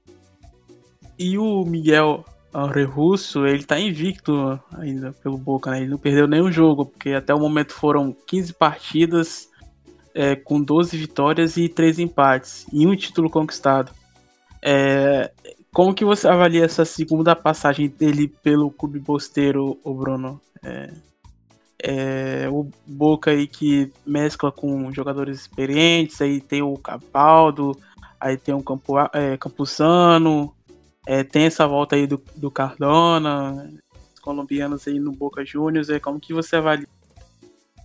E o Miguel Henri Russo, ele tá invicto ainda pelo Boca, né? Ele não perdeu nenhum jogo, porque até o momento foram 15 partidas é, com 12 vitórias e 3 empates e um título conquistado. É, como que você avalia essa segunda passagem dele pelo clube bosteiro, o Bruno? É, é, o Boca aí que mescla com jogadores experientes, aí tem o Capaldo, aí tem o Campo, é, Campuzano, é, tem essa volta aí do, do Cardona, os colombianos aí no Boca Juniors, é, como que você avalia?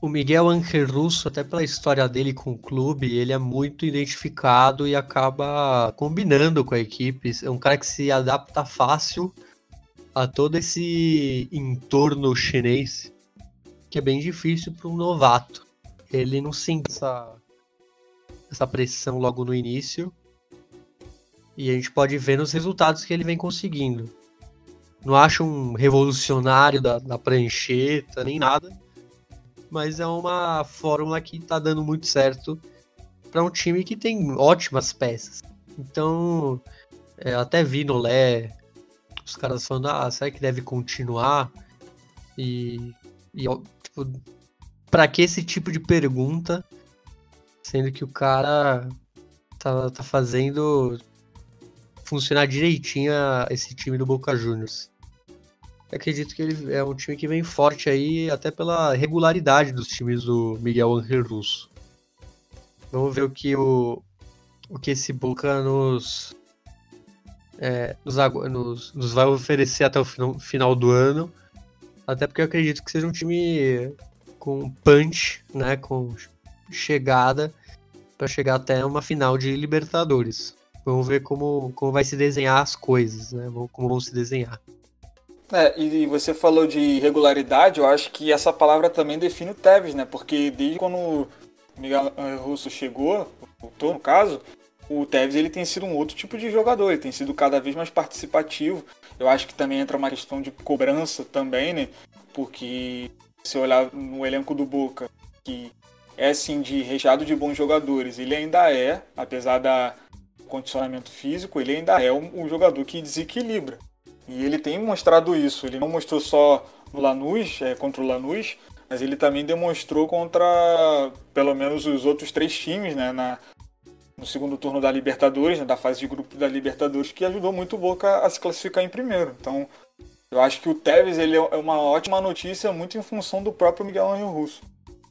O Miguel Anker Russo, até pela história dele com o clube, ele é muito identificado e acaba combinando com a equipe. É um cara que se adapta fácil a todo esse entorno chinês, que é bem difícil para um novato. Ele não sente essa, essa pressão logo no início e a gente pode ver nos resultados que ele vem conseguindo. Não acho um revolucionário da, da prancheta, nem nada. Mas é uma fórmula que tá dando muito certo para um time que tem ótimas peças. Então, é, até vi no Lé os caras falando, ah, será que deve continuar? E, e tipo, pra que esse tipo de pergunta? Sendo que o cara tá, tá fazendo funcionar direitinho esse time do Boca Juniors. acredito que ele é um time que vem forte aí, até pela regularidade dos times do Miguel Angel Russo. Vamos ver o que o, o que esse Boca nos, é, nos, nos, nos, vai oferecer até o final, final do ano. Até porque eu acredito que seja um time com punch, né, com chegada para chegar até uma final de Libertadores. Vamos ver como, como vai se desenhar as coisas, né? Como vão se desenhar. É, e você falou de regularidade, eu acho que essa palavra também define o Tevez, né? Porque desde quando o Miguel Russo chegou, voltou no caso, o Tevez ele tem sido um outro tipo de jogador, ele tem sido cada vez mais participativo. Eu acho que também entra uma questão de cobrança também, né? Porque se olhar no elenco do Boca, que é assim de recheado de bons jogadores, ele ainda é, apesar da condicionamento físico, ele ainda é um, um, jogador que desequilibra. E ele tem mostrado isso. Ele não mostrou só no Lanús, é, contra o Lanús, mas ele também demonstrou contra pelo menos os outros três times, né, na, no segundo turno da Libertadores, né, da fase de grupo da Libertadores, que ajudou muito o Boca a se classificar em primeiro. Então, eu acho que o Tevez ele é uma ótima notícia, muito em função do próprio Miguel Angel Russo.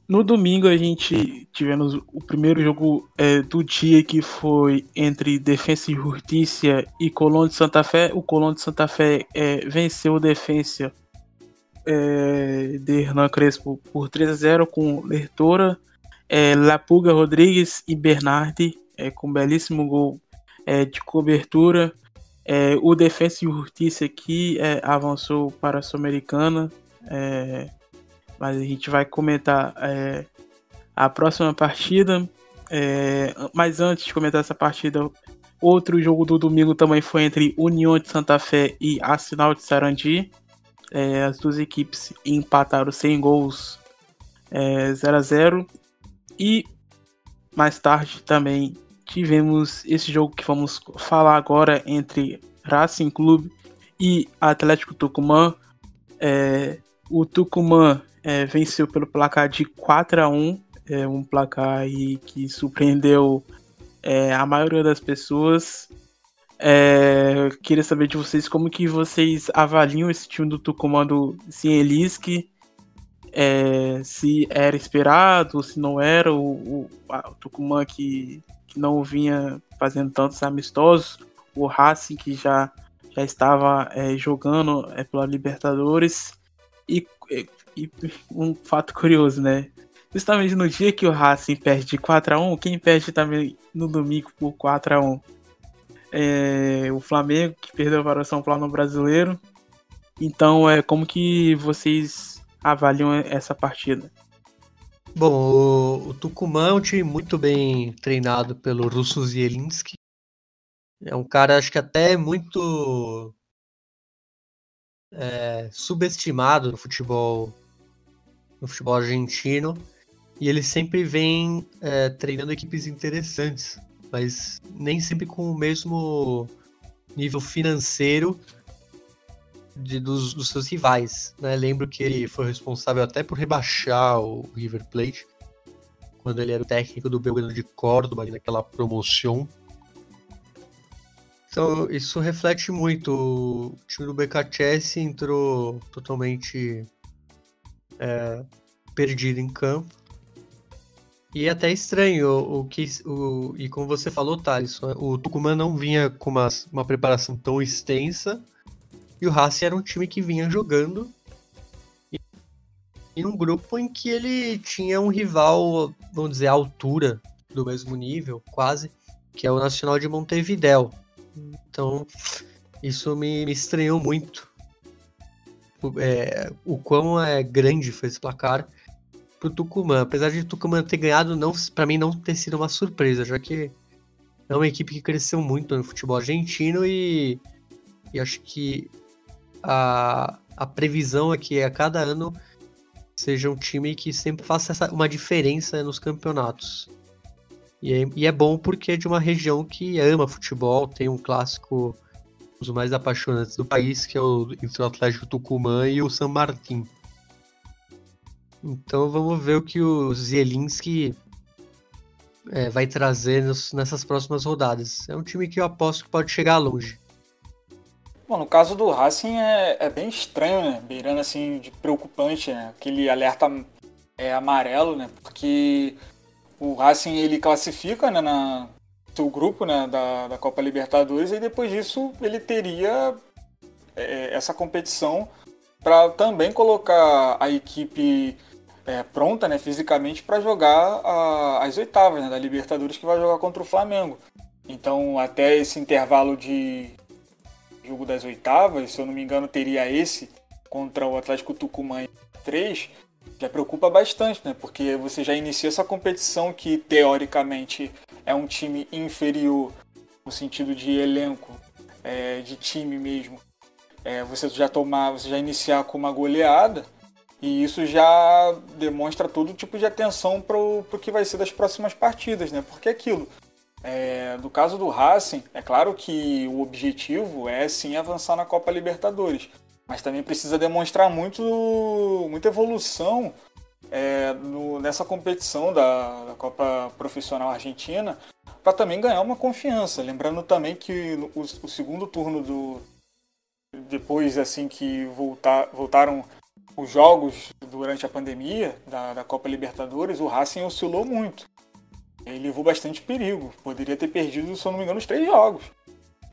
No domingo a gente tivemos o primeiro jogo é, do dia que foi entre Defensa e Justiça e Colón de Santa Fé. O Colón de Santa Fé é, venceu o Defensa é, de Hernan Crespo por 3 a 0 com Lertora, é, Lapuga Rodrigues e Bernardi é, com um belíssimo gol é, de cobertura. O Defensa e Justiça aqui avançou para a Sul-Americana mas a gente vai comentar é, a próxima partida. É, mas antes de comentar essa partida, outro jogo do domingo também foi entre União de Santa Fé e Arsenal de Sarandi. É, as duas equipes empataram sem gols é, 0 a 0 e mais tarde também tivemos esse jogo que vamos falar agora entre Racing Clube e Atlético Tucumã. É, o Tucumã é, venceu pelo placar de 4 a 1 é um placar aí que surpreendeu é, a maioria das pessoas. É, queria saber de vocês como que vocês avaliam esse time do Tucumã do Cieliski, é, se era esperado, se não era, o, o, o Tucumã que, que não vinha fazendo tantos amistosos, o Racing que já, já estava é, jogando é, pela Libertadores, e um fato curioso, né? Justamente no dia que o Racing perde de 4x1, quem perde também no domingo por 4x1? É o Flamengo, que perdeu para o São Paulo no Brasileiro. Então, é como que vocês avaliam essa partida? Bom, o, o Tucumã é um time muito bem treinado pelo Russo Zielinski. É um cara, acho que até muito é, subestimado no futebol no futebol argentino. E ele sempre vem é, treinando equipes interessantes, mas nem sempre com o mesmo nível financeiro de, dos, dos, seus rivais. Né? Lembro que ele foi responsável até por rebaixar o River Plate, quando ele era o técnico do Belgrano de Córdoba, naquela promoção. Então, isso reflete muito. O time do BKCS entrou totalmente é, perdido em campo. E é até estranho o que. O, e como você falou, Thales, o Tucumã não vinha com uma, uma preparação tão extensa e o Racing era um time que vinha jogando e num grupo em que ele tinha um rival, vamos dizer, à altura do mesmo nível, quase, que é o Nacional de Montevidéu. Então, isso me, me estranhou muito. O, é, o quão é grande foi esse placar pro Tucumã. Apesar de Tucumã ter ganhado, não, para mim não ter sido uma surpresa, já que é uma equipe que cresceu muito no futebol argentino e, e acho que a, a previsão é que a cada ano seja um time que sempre faça essa, uma diferença nos campeonatos. E é, e é, bom porque é de uma região que ama futebol, tem um clássico dos mais apaixonantes do país, que é o entre o Atlético Tucumã e o San Martín. Então vamos ver o que o Zielinski é, vai trazer nos, nessas próximas rodadas. É um time que eu aposto que pode chegar longe. Bom, no caso do Racing é, é bem estranho, né? Beirando assim de preocupante, né? Aquele alerta é amarelo, né? Porque o Racing ele classifica né, na seu grupo né, da, da Copa Libertadores e depois disso ele teria é, essa competição para também colocar a equipe é, pronta né, fisicamente para jogar a, as oitavas né, da Libertadores que vai jogar contra o Flamengo. Então até esse intervalo de jogo das oitavas, se eu não me engano, teria esse contra o Atlético Tucumã 3, já preocupa bastante, né? Porque você já inicia essa competição que teoricamente é um time inferior no sentido de elenco, é, de time mesmo. É, você já tomar, você já iniciar com uma goleada e isso já demonstra todo tipo de atenção para o que vai ser das próximas partidas, né? Porque é aquilo, é, no caso do Racing, é claro que o objetivo é sim avançar na Copa Libertadores, mas também precisa demonstrar muito, muita evolução é, no, nessa competição da, da, Copa Profissional Argentina para também ganhar uma confiança. Lembrando também que o, o segundo turno do depois assim que voltar, voltaram os jogos durante a pandemia da, da Copa Libertadores, o Racing oscilou muito ele levou bastante perigo. Poderia ter perdido, se eu não me engano, os três jogos.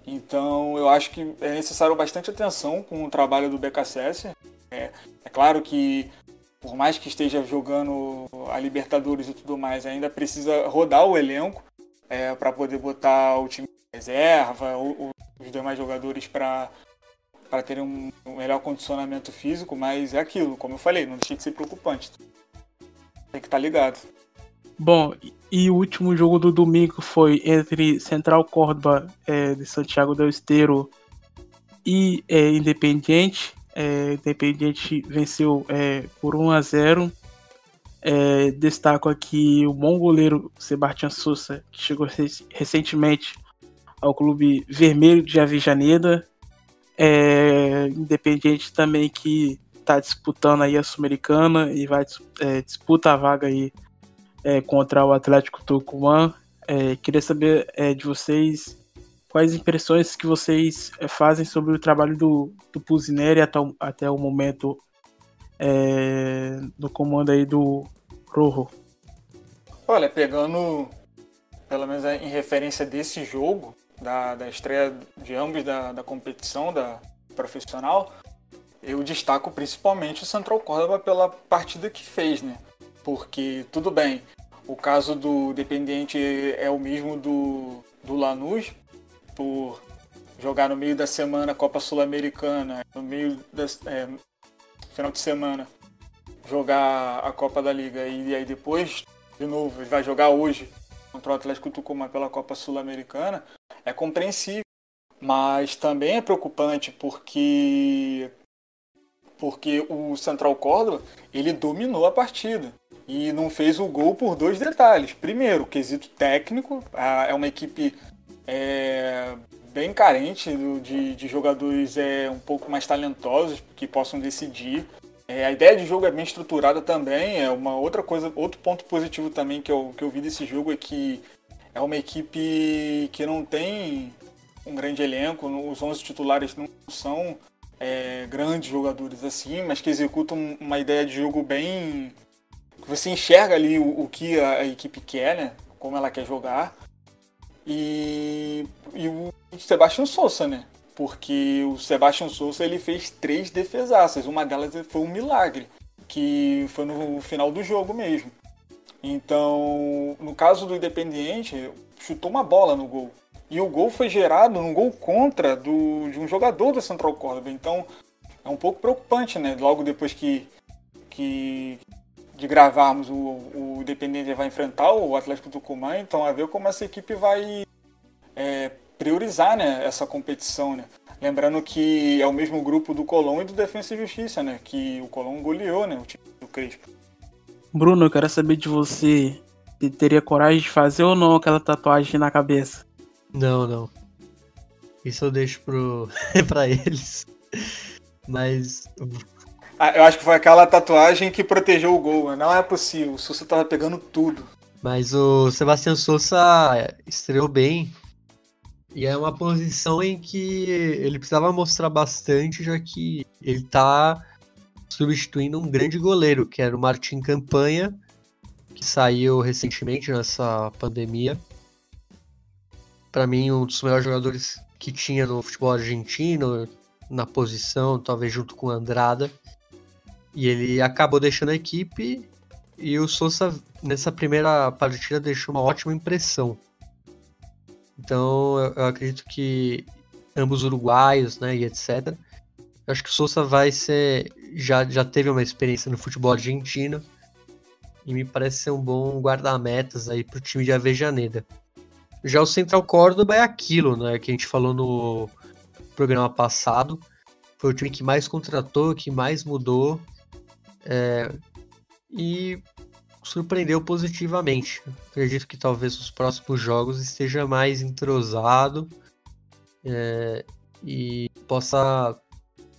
Então eu acho que é necessário bastante atenção com o trabalho do BKSS. É, é claro que por mais que esteja jogando a Libertadores e tudo mais, ainda precisa rodar o elenco é, para poder botar o time reserva, ou, ou os demais jogadores para para terem um, um melhor condicionamento físico, mas é aquilo, como eu falei, não deixa de ser preocupante. Tem que estar tá ligado. Bom, e o último jogo do domingo foi entre Central Córdoba é, de Santiago del Esteiro e é, Independiente. É, Independiente venceu é, por 1 a 0. É, destaco aqui o bom goleiro Sebastião Souza, que chegou recentemente ao clube vermelho de Avejaneda. É, Independiente também que está disputando aí a Sul-Americana e vai é, disputa a vaga aí é, contra o Atlético Tucumã. É, queria saber é, de vocês quais impressões que vocês é, fazem sobre o trabalho do, do Pusineri até, o, até o momento é, do comando aí do Rojo. Olha, pegando pelo menos em referência desse jogo, da, da estreia de ambos da, da competição da profissional, eu destaco principalmente o Central Córdoba pela partida que fez, né? porque tudo bem, o caso do Dependiente é o mesmo do, do Lanús, por jogar no meio da semana Copa Sul-Americana, no meio da é, final de semana jogar a Copa da Liga e aí depois, de novo, ele vai jogar hoje contra o Atlético Tucumã pela Copa Sul-Americana, é compreensível, mas também é preocupante porque porque o Central Córdoba ele dominou a partida. e não fez o gol por dois detalhes. Primeiro, quesito técnico, é uma equipe é, bem carente de, de, jogadores é, um pouco mais talentosos que possam decidir. É, a ideia de jogo é bem estruturada também. É uma outra coisa, outro ponto positivo também que eu, que eu vi desse jogo é que é uma equipe que não tem um grande elenco, os 11 titulares não são é, grandes jogadores assim, mas que executam uma ideia de jogo bem. Você enxerga ali o, o que a, a, equipe quer, né? Como ela quer jogar. E, e o Sebastião Souza, né? Porque o Sebastião Souza ele fez três defesaças. Uma delas foi um milagre, que foi no final do jogo mesmo. Então, no caso do Independiente, chutou uma bola no gol. E o gol foi gerado num gol contra do, de um jogador do Central Córdoba. Então, é um pouco preocupante, né? Logo depois que, que de gravarmos, o, o Independiente vai enfrentar o Atlético Tucumã. Então, a ver como essa equipe vai é, priorizar né, essa competição, né? Lembrando que é o mesmo grupo do Colón e do Defensa e Justiça, né? Que o Colón goleou, né? O time do Crespo. Bruno, eu quero saber de você se teria coragem de fazer ou não aquela tatuagem na cabeça. Não, não. Isso eu deixo pro... pra eles. Mas. Ah, eu acho que foi aquela tatuagem que protegeu o gol. Não é possível. O Sousa tava pegando tudo. Mas o Sebastião Sousa estreou bem. E é uma posição em que ele precisava mostrar bastante, já que ele tá substituindo um grande goleiro, que era o Martin Campanha, que saiu recentemente nessa pandemia. Para mim, um dos melhores jogadores que tinha no futebol argentino, na posição, talvez junto com Andrada. E ele acabou deixando a equipe e o Sousa, nessa primeira partida, deixou uma ótima impressão. Então, eu, eu acredito que ambos uruguaios, né, e etc. Eu acho que o Sousa vai ser já, já teve uma experiência no futebol argentino e me parece ser um bom guarda-metas aí pro time de Avejaneda. Já o Central Córdoba é aquilo, né, que a gente falou no programa passado. Foi o time que mais contratou, que mais mudou é, e surpreendeu positivamente. Acredito que talvez os próximos jogos esteja mais entrosado é, e possa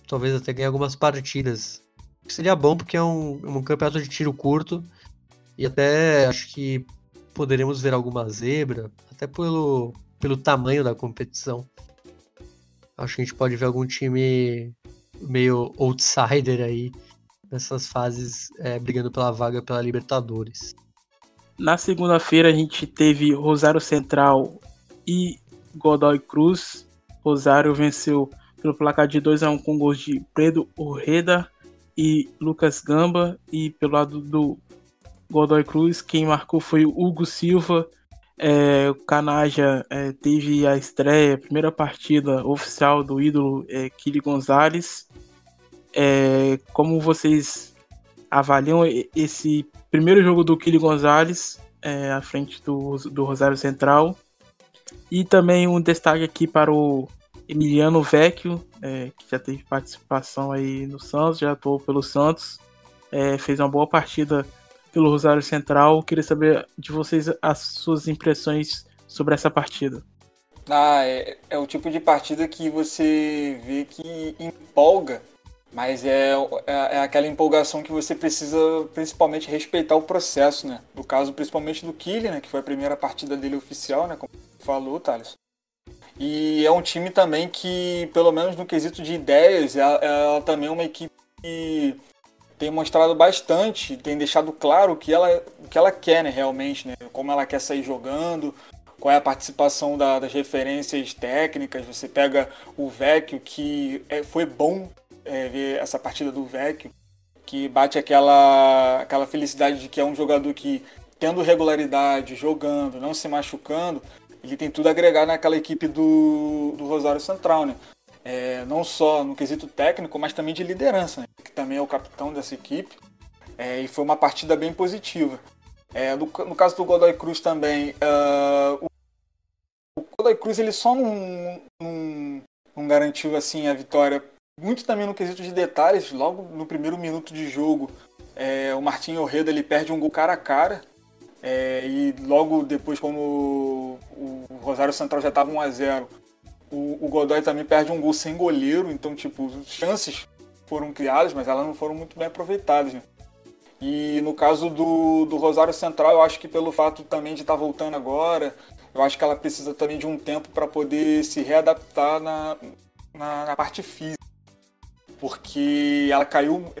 talvez até ganhar algumas partidas. Seria bom porque é um, um campeonato de tiro curto e até acho que poderemos ver alguma zebra, até pelo, pelo tamanho da competição. Acho que a gente pode ver algum time meio outsider aí nessas fases é, brigando pela vaga pela Libertadores. Na segunda-feira a gente teve Rosário Central e Godoy Cruz. Rosário venceu pelo placar de 2 a 1 com gols de Pedro Orreda e Lucas Gamba. E pelo lado do Godoy Cruz, quem marcou foi o Hugo Silva. É, o Canaja é, teve a estreia, a primeira partida oficial do ídolo é, Kili Gonzalez. É, como vocês avaliam esse primeiro jogo do Kili Gonzalez é, à frente do, do Rosário Central? E também um destaque aqui para o Emiliano Vecchio, é, que já teve participação aí no Santos, já atuou pelo Santos, é, fez uma boa partida pelo Rosário Central. Queria saber de vocês as suas impressões sobre essa partida. Ah, é, é o tipo de partida que você vê que empolga, mas é, é, é, aquela empolgação que você precisa principalmente respeitar o processo, né? No caso, principalmente do Kili, né? Que foi a primeira partida dele oficial, né? Como falou, Thales. E é um time também que, pelo menos no quesito de ideias, ela, ela também é uma equipe que tem mostrado bastante, tem deixado claro que ela, que ela quer né, realmente, né? como ela quer sair jogando, qual é a participação da, das referências técnicas. Você pega o Vecchio, que é, foi bom é, ver essa partida do Vecchio, que bate aquela, aquela felicidade de que é um jogador que, tendo regularidade, jogando, não se machucando, ele tem tudo a agregar naquela equipe do, do Rosário Central, né? É, não só no quesito técnico, mas também de liderança, né? que também é o capitão dessa equipe. É, e foi uma partida bem positiva. É, no, no, caso do Godoy Cruz também, uh, o, o, Godoy Cruz ele só não, não, não, garantiu assim a vitória, muito também no quesito de detalhes. Logo no primeiro minuto de jogo, é, o Martin Orreda ele perde um gol cara a cara. É, e logo depois, como o, o Rosário Central já estava 1 a 0 o, o, Godoy também perde um gol sem goleiro. Então, tipo, chances foram criadas, mas elas não foram muito bem aproveitadas. Né? E no caso do, do Rosário Central, eu acho que pelo fato também de estar tá voltando agora, eu acho que ela precisa também de um tempo para poder se readaptar na, na, na parte física. Porque ela caiu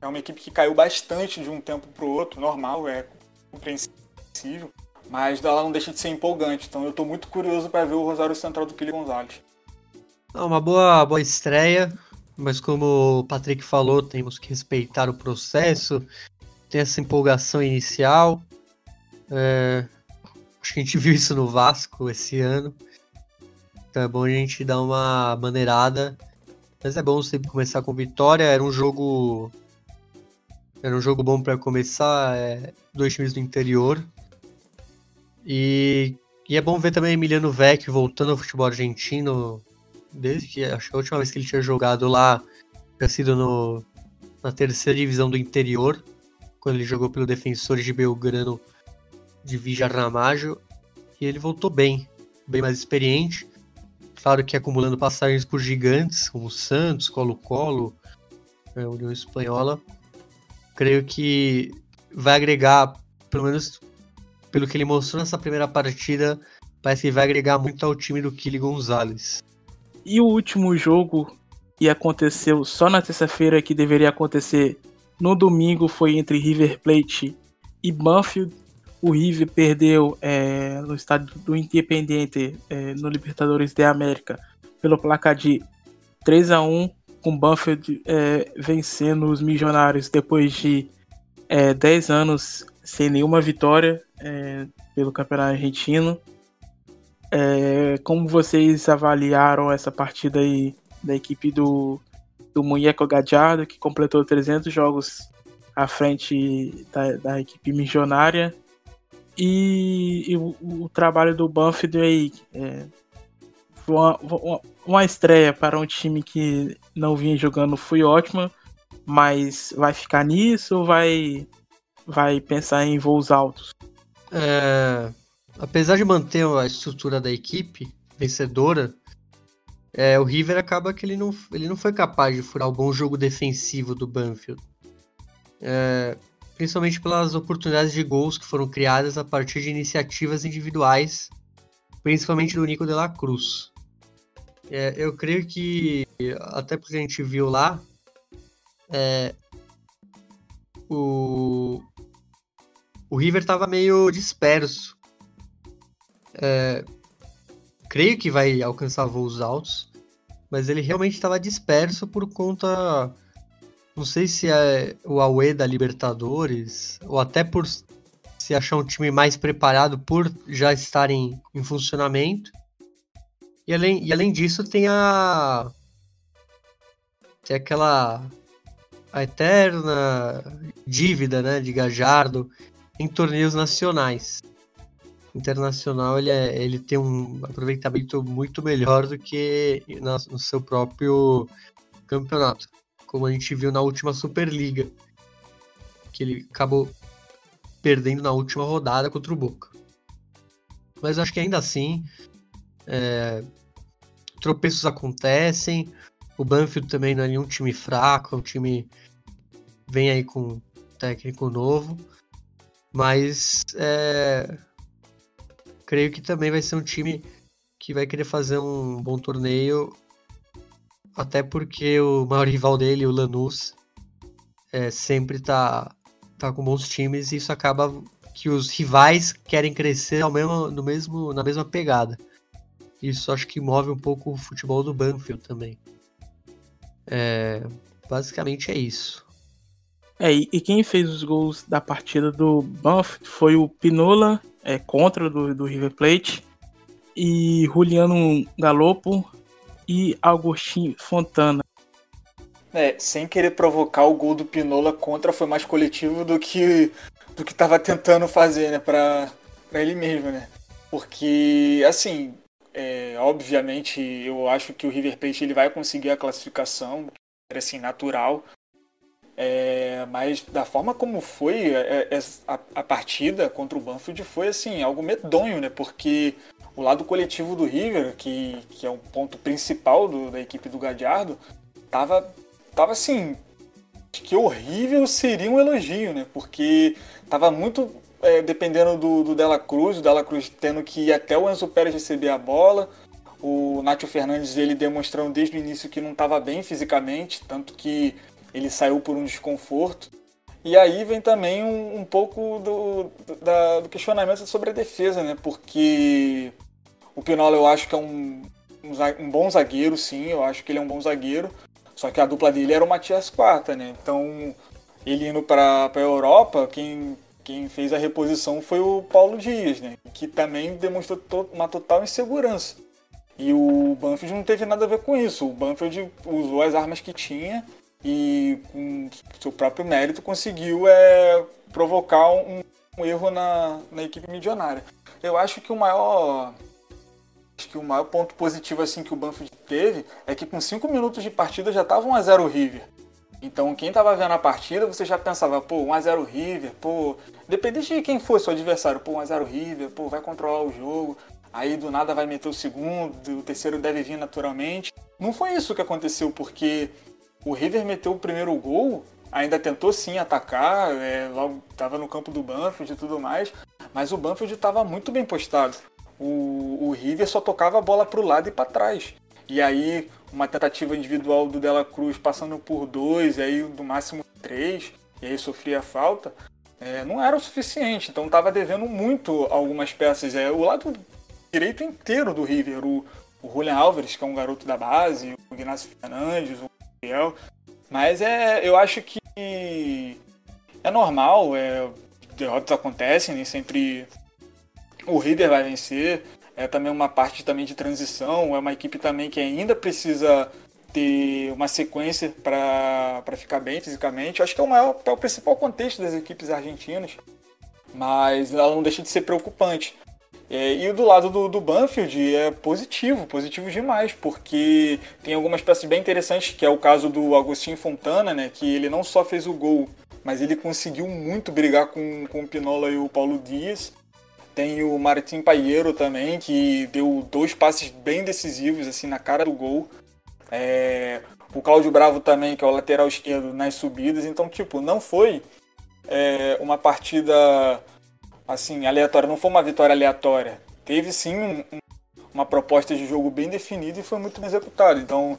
é uma equipe que caiu bastante de um tempo para o outro, normal, é compreensível, mas ela não deixa de ser empolgante. Então eu estou muito curioso para ver o Rosário Central do Kili Gonzalez. Uma boa, boa estreia, mas como o Patrick falou, temos que respeitar o processo, tem essa empolgação inicial. É, acho que a gente viu isso no Vasco esse ano. Então é bom a gente dar uma maneirada. Mas é bom sempre começar com vitória. Era um jogo era um jogo bom para começar, é, dois times do interior. E, e, é bom ver também Emiliano Vecchio voltando ao futebol argentino, desde que acho que a última vez que ele tinha jogado lá tinha sido no, na terceira divisão do interior, quando ele jogou pelo Defensores de Belgrano de Vija Ramajo, e ele voltou bem, bem mais experiente. Claro que acumulando passagens por gigantes, como Santos, Colo-Colo, é, União Espanhola, creio que vai agregar, pelo menos pelo que ele mostrou nessa primeira partida, parece que vai agregar muito ao time do Kili Gonzalez. E o último jogo que aconteceu só na terça-feira, que deveria acontecer no domingo, foi entre River Plate e Banfield. O River perdeu é, no estádio do Independiente, é, no Libertadores de América, pelo placar de 3 a 1 com Banfield é, vencendo os Milionários depois de é, 10 anos sem nenhuma vitória é, pelo Campeonato Argentino. É, como vocês avaliaram essa partida aí da equipe do, do Munheco Gadiardo, que completou 300 jogos à frente da, da equipe missionária? E, e o, o, trabalho do Banfield aí, é, uma, uma, uma estreia para um time que não vinha jogando foi ótima, mas vai ficar nisso ou vai, vai pensar em voos altos? É, apesar de manter a estrutura da equipe vencedora, é, o River acaba que ele não, ele não foi capaz de furar o bom jogo defensivo do Banfield. É, principalmente pelas oportunidades de gols que foram criadas a partir de iniciativas individuais, principalmente do Nico de la Cruz. É, eu creio que, até porque a gente viu lá, é, o, o River estava meio disperso. É, creio que vai alcançar voos altos, mas ele realmente estava disperso por conta. Não sei se é o Aue da Libertadores, ou até por se achar um time mais preparado por já estarem em funcionamento. E além, e além disso, tem a. Tem aquela. A eterna dívida né, de Gajardo em torneios nacionais. Internacional ele, é, ele tem um aproveitamento muito melhor do que no, no seu próprio campeonato. Como a gente viu na última Superliga. Que ele acabou perdendo na última rodada contra o Boca. Mas acho que ainda assim é, tropeços acontecem. O Banfield também não é nenhum time fraco, é um time vem aí com um técnico novo. Mas é, creio que também vai ser um time que vai querer fazer um bom torneio. Até porque o maior rival dele, o Lanús, é, sempre tá, tá com bons times e isso acaba que os rivais querem crescer ao mesmo, no mesmo, na mesma pegada. Isso acho que move um pouco o futebol do Banfield também. É, basicamente é isso. É, e, quem fez os gols da partida do Banfield foi o Pinola, é, contra do, do River Plate, e Juliano Galopo e Agostinho Fontana. É, sem querer provocar o gol do Pinola contra foi mais coletivo do que do que estava tentando fazer, né, para ele mesmo, né? Porque assim, é, obviamente, eu acho que o River Plate ele vai conseguir a classificação, é assim, natural. É, mas da forma como foi é, é, a, a, partida contra o Banfield foi assim algo medonho, né? Porque o lado coletivo do River, que, que é o ponto principal do, da equipe do Gadiardo, tava, tava assim que horrível seria um elogio, né? Porque tava muito é, dependendo do, do Dela Cruz, o Dela Cruz tendo que ir até o Enzo Pérez receber a bola, o Nátio Fernandes ele demonstrando desde o início que não estava bem fisicamente, tanto que ele saiu por um desconforto. E aí vem também um, um pouco do, da, do questionamento sobre a defesa, né? Porque o Pinola eu acho que é um, um, bom zagueiro, sim, eu acho que ele é um bom zagueiro. Só que a dupla dele era o Matias Quarta, né? Então, ele indo para a Europa, quem, quem fez a reposição foi o Paulo Dias, né? Que também demonstrou to uma total insegurança. E o Banfield não teve nada a ver com isso. O Banfield usou as armas que tinha e com seu próprio mérito conseguiu é, provocar um, um erro na, na equipe milionária. Eu acho que o maior acho que o maior ponto positivo assim que o Banfield teve é que com 5 minutos de partida já estava 1 a 0 o River. Então quem estava vendo a partida, você já pensava, pô, 1 a 0 o River, pô, independente de quem fosse o adversário, pô, 1 a 0 o River, pô, vai controlar o jogo. Aí do nada vai meter o segundo, o terceiro deve vir naturalmente. Não foi isso que aconteceu, porque o River meteu o primeiro gol, ainda tentou sim atacar, é, logo estava no campo do Banfield e tudo mais, mas o Banfield estava muito bem postado. O, o River só tocava a bola para o lado e para trás. E aí uma tentativa individual do Dela Cruz passando por dois, e aí do máximo três, e aí sofria falta, é, não era o suficiente. Então estava devendo muito algumas peças. É, o lado direito inteiro do River, o, o Julian Álvares, que é um garoto da base, o Ignacio Fernandes, o Gabriel. Mas é, eu acho que é normal, é, derrotas acontecem, nem sempre o River vai vencer. É também uma parte também de transição, é uma equipe também que ainda precisa ter uma sequência para ficar bem fisicamente. Acho que é o, maior, é o principal contexto das equipes argentinas, mas ela não deixa de ser preocupante. É, e do lado do, do Banfield é positivo, positivo demais, porque tem algumas peças bem interessantes, que é o caso do Agostinho Fontana, né, que ele não só fez o gol, mas ele conseguiu muito brigar com, com o Pinola e o Paulo Dias. Tem o Martim Paiero também, que deu dois passes bem decisivos assim na cara do gol. É, o Cláudio Bravo também, que é o lateral esquerdo nas subidas. Então, tipo, não foi é, uma partida assim, aleatória, não foi uma vitória aleatória. Teve sim um, uma proposta de jogo bem definida e foi muito bem executado. Então,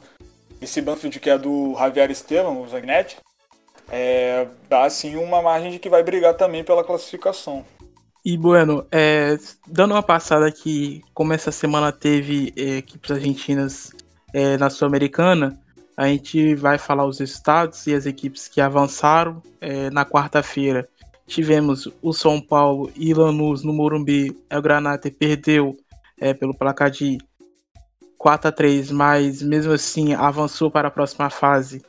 esse Banfield que é do Javier Esteban, o Zagnete, é, dá sim uma margem de que vai brigar também pela classificação. E Bueno, é, dando uma passada aqui, como essa semana teve é, equipes argentinas é, na Sul-Americana, a gente vai falar os estados e as equipes que avançaram é, na quarta-feira. Tivemos o São Paulo e Lanús no Morumbi. O Granate perdeu é, pelo placar de 4 a 3 mas mesmo assim avançou para a próxima fase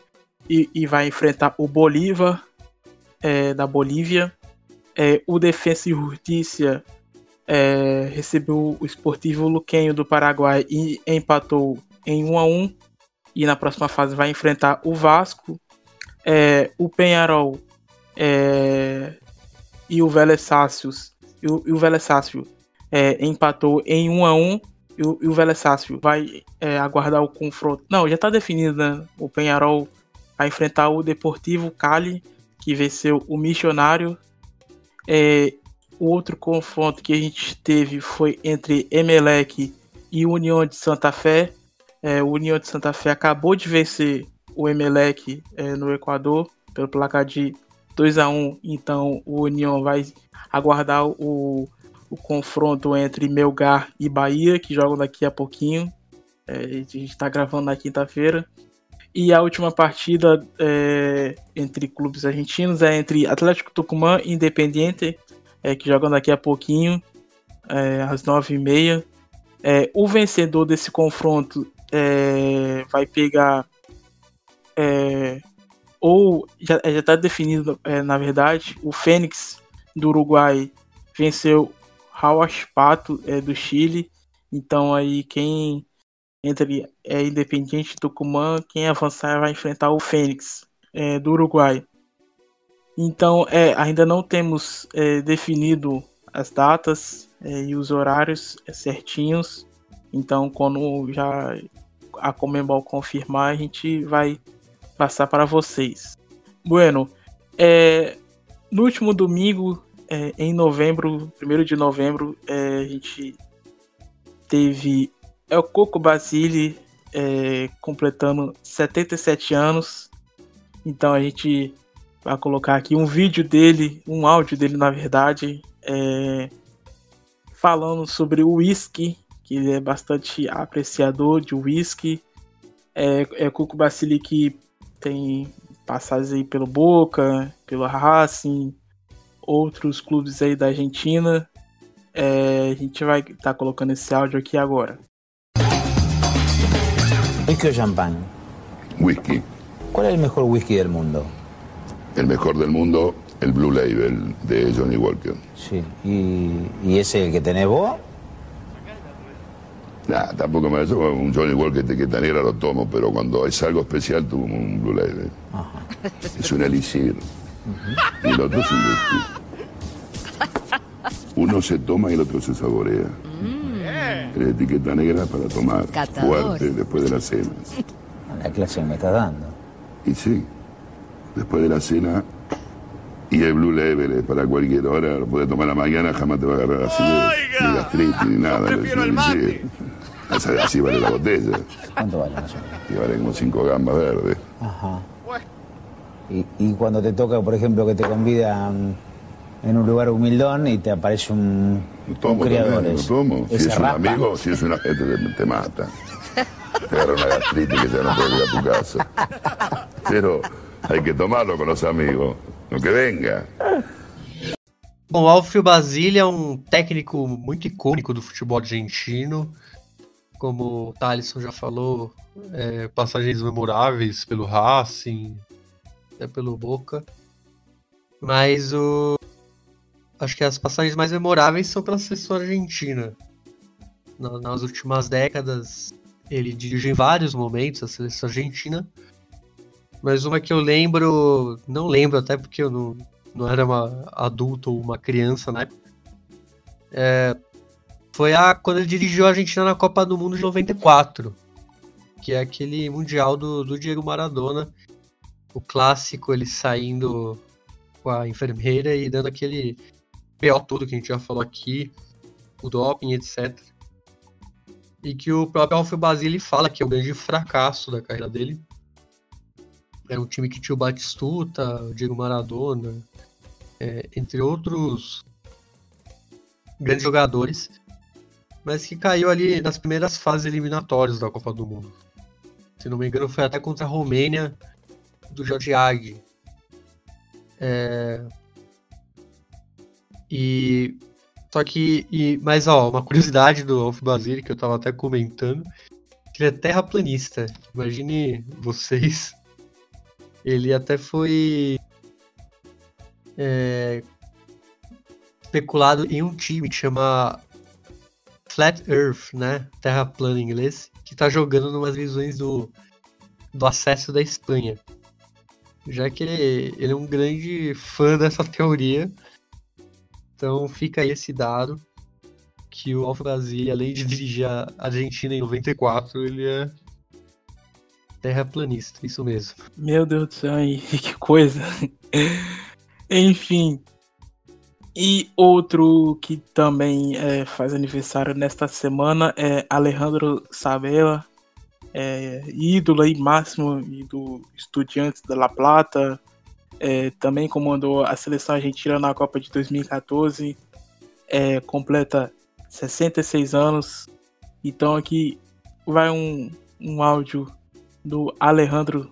e, e vai enfrentar o Bolívar é, da Bolívia. É, o Defensa e Justiça é, recebeu o Esportivo Luquenho do Paraguai e empatou em 1 a 1 e na próxima fase vai enfrentar o Vasco. É, o Penharol é, e o Vélez Sácios e o, e o Vélez Sácio é, empatou em 1 a 1 e o, e o Vélez Sácio vai é, aguardar o confronto. Não, já está definido, né? O Penharol vai enfrentar o Deportivo Cali, que venceu o Missionário. É, o outro confronto que a gente teve foi entre Emelec e União de Santa Fé. É, o União de Santa Fé acabou de vencer o Emelec é, no Equador pelo placar de 2 a 1 Então o União vai aguardar o, o confronto entre Melgar e Bahia, que jogam daqui a pouquinho. É, a gente está gravando na quinta-feira. E a última partida é, entre clubes argentinos é entre Atlético Tucumã e Independiente, é, que jogam daqui a pouquinho, é, às nove e meia. É, o vencedor desse confronto é, vai pegar é, ou já está definido, na verdade, o Fênix do Uruguai venceu Rauas Pato do Chile. Então aí quem entre é Independiente Tucumã, quem avançar vai enfrentar o Fênix é, do Uruguai. Então, é, ainda não temos é, definido as datas é, e os horários é, certinhos. Então, quando já a Comembol confirmar, a gente vai passar para vocês. Bueno, é, no último domingo, em novembro, 1 de novembro, a gente teve El Coco Basile é, completando 77 anos. Então a gente vai colocar aqui um vídeo dele, um áudio dele na verdade, é, falando sobre o whisky, que ele é bastante apreciador de whisky. É, é Cuco Basile que tem passagens aí pelo Boca, pelo Racing, outros clubes aí da Argentina. É, a gente vai estar tá colocando esse áudio aqui agora. ¿Whisky o champán? Whisky. ¿Cuál es el mejor whisky del mundo? El mejor del mundo, el Blue Label de Johnny Walker. Sí. ¿Y, y ese el que tenés vos? Nah, tampoco me lo un Johnny Walker de que negra lo tomo, pero cuando es algo especial tomo un Blue Label. Ajá. Es un elixir. Y el otro es un whisky. Uno se toma y el otro se saborea. La etiqueta negra para tomar Catador. fuerte después de la cena. La clase que me estás dando. Y sí, después de la cena. Y el Blue Label es para cualquier hora, lo puedes tomar a la mañana, jamás te va a agarrar así de, de gastritis ni nada. prefiero el mate. Así, así vale la botella. ¿Cuánto vale más o menos? Y vale como cinco gambas verdes. Ajá. Y, y cuando te toca, por ejemplo, que te convidan en un lugar humildón y te aparece un, Lo tomo también, lo tomo. Si ¿Ese es un amigo, si es una gente te, te mata. Agarra una gastritis que ya no puedes ir a tu casa. Pero hay que tomarlo con los amigos. Lo que venga. Bom, o Alfio Basile é um técnico muito icônico do futebol argentino. Como o Thalisson já falou, é, passagens memoráveis pelo Racing, até pelo Boca. Mas o. Acho que as passagens mais memoráveis são pela seleção argentina. Na- nas últimas décadas, ele dirigiu em vários momentos a seleção argentina. Mas uma que eu lembro, não lembro até porque eu não, não era uma adulto ou uma criança na época. É, foi a, quando ele dirigiu a Argentina na Copa do Mundo de 94, que é aquele Mundial do, do Diego Maradona. O clássico, ele saindo com a enfermeira e dando aquele PO todo que a gente já falou aqui, o doping, etc. E que o próprio Alfio Basile fala que é o grande fracasso da carreira dele. É um time que tinha o Batistuta, o Diego Maradona, é, entre outros grandes jogadores, mas que caiu ali nas primeiras fases eliminatórias da Copa do Mundo. Se não me engano, foi até contra a Romênia do Jorge Agui. É... E só que, e, mas ó, uma curiosidade do Alf Basile que eu tava até comentando, que ele é terraplanista. Imagine vocês. Ele até foi é, especulado em um time que chama Flat Earth, né? Terra plana em inglês, que tá jogando numas visões do, do acesso da Espanha. Já que ele, ele é um grande fã dessa teoria. Então fica aí esse dado que o Alfa Brasil, além de dirigir a Argentina em 94, ele é terraplanista, isso mesmo. Meu Deus do céu, aí, que coisa. Enfim. E outro que também é, faz aniversário nesta semana é Alejandro Sabella, é, ídolo aí máximo e do Estudiantes da La Plata. É, também comandou a seleção argentina na Copa de 2014. é, completa 66 anos. Então aqui vai um, um áudio do Alejandro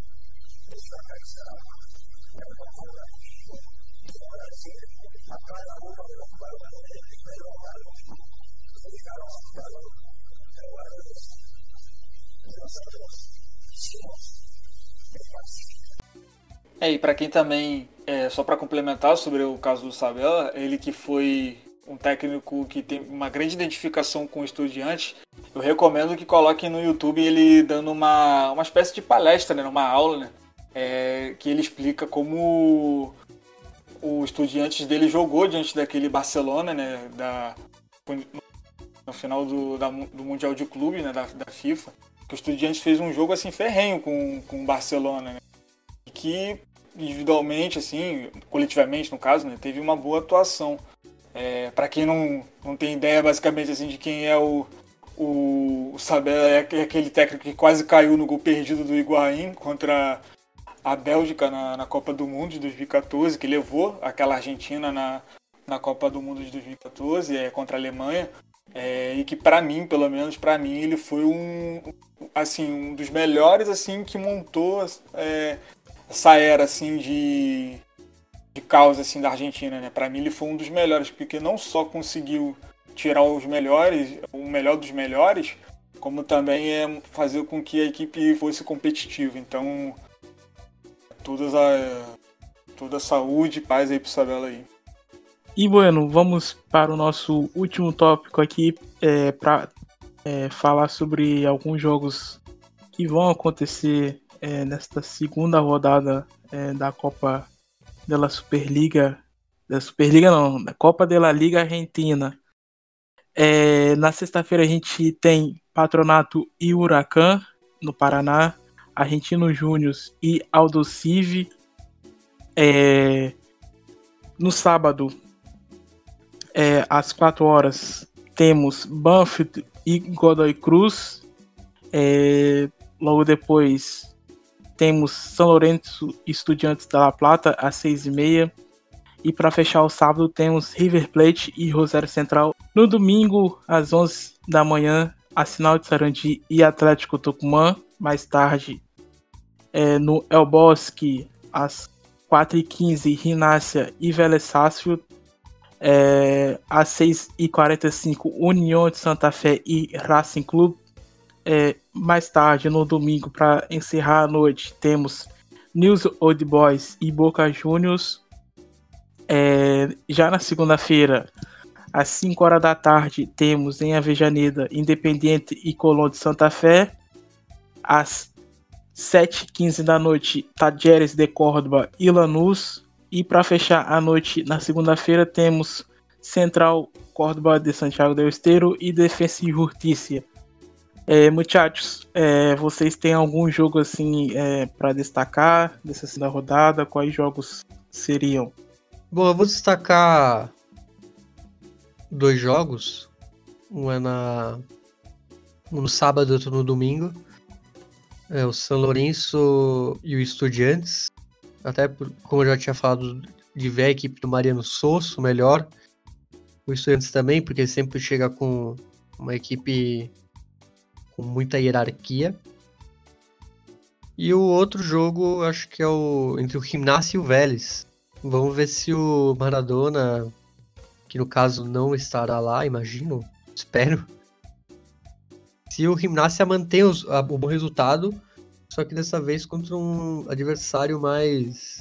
É, e para quem também, é, só para complementar sobre o caso do Sabella, ele que foi um técnico que tem uma grande identificação com estudiantes, eu recomendo que coloquem no YouTube ele dando uma, uma espécie de palestra, né, uma aula, né, é, que ele explica como o Estudiantes dele jogou diante daquele Barcelona, né, da, no final do, da, do Mundial de Clube, né, da, da FIFA, que o Estudiantes fez um jogo assim ferrenho com, com o Barcelona, né, que individualmente, assim, coletivamente no caso, né, teve uma boa atuação. É, para quem não, não tem ideia basicamente assim de quem é o, o, o é aquele técnico que quase caiu no gol perdido do Higuaín contra a Bélgica na, na Copa do Mundo de 2014, que levou aquela Argentina na, na Copa do Mundo de 2014 é, contra a Alemanha. É, e que para mim, pelo menos para mim, ele foi um assim um dos melhores assim que montou é, essa era assim de, de causa assim da Argentina, né? Para mim ele foi um dos melhores porque não só conseguiu tirar os melhores, o melhor dos melhores, como também é fazer com que a equipe fosse competitiva. Então, todas a toda a saúde e paz aí pro Sabela aí. E bueno, vamos para o nosso último tópico aqui é, para é, falar sobre alguns jogos que vão acontecer é, nesta segunda rodada é, da Copa da Superliga, da Superliga não, da Copa da Liga Argentina. É, na sexta-feira a gente tem Patronato e Huracan no Paraná, Argentino Júnior e Aldo Civi. É, no sábado, é, às 4 horas, temos Banfield e Godoy Cruz. É, logo depois, temos São Lourenço Estudiantes da La Plata às seis e meia. E para fechar o sábado temos River Plate e Rosário Central. No domingo, às 11 da manhã, Sinal de Sarandi e Atlético Tucumã. Mais tarde, é, no El Bosque, às 4h15, Rinácia e Vélez Sarsfield. É, às 6h45, União de Santa Fé e Racing Clube. É, mais tarde, no domingo, para encerrar a noite, temos News Old Boys e Boca Juniors. É, já na segunda-feira, às 5 horas da tarde, temos em Avejaneda Independiente e Colón de Santa Fé. Às 7h15 da noite, Tajeres de Córdoba e Lanús. E para fechar a noite, na segunda-feira, temos Central Córdoba de Santiago del Esteiro e Defensa e Justiça. É, muchachos, é, vocês têm algum jogo assim é, para destacar dessa segunda rodada? Quais jogos seriam? Bom, eu vou destacar dois jogos. Um é na um no sábado outro no domingo. É o São Lourenço e o Estudiantes. Até por, como eu já tinha falado de ver a equipe do Mariano Sosso melhor. O Estudiantes também, porque sempre chega com uma equipe com muita hierarquia. E o outro jogo, acho que é o entre o Gimnasia e o Vélez. Vamos ver se o Maradona, que no caso não estará lá, imagino, espero. Se o Gimnasia mantém os, a, o bom resultado, só que dessa vez contra um adversário mais,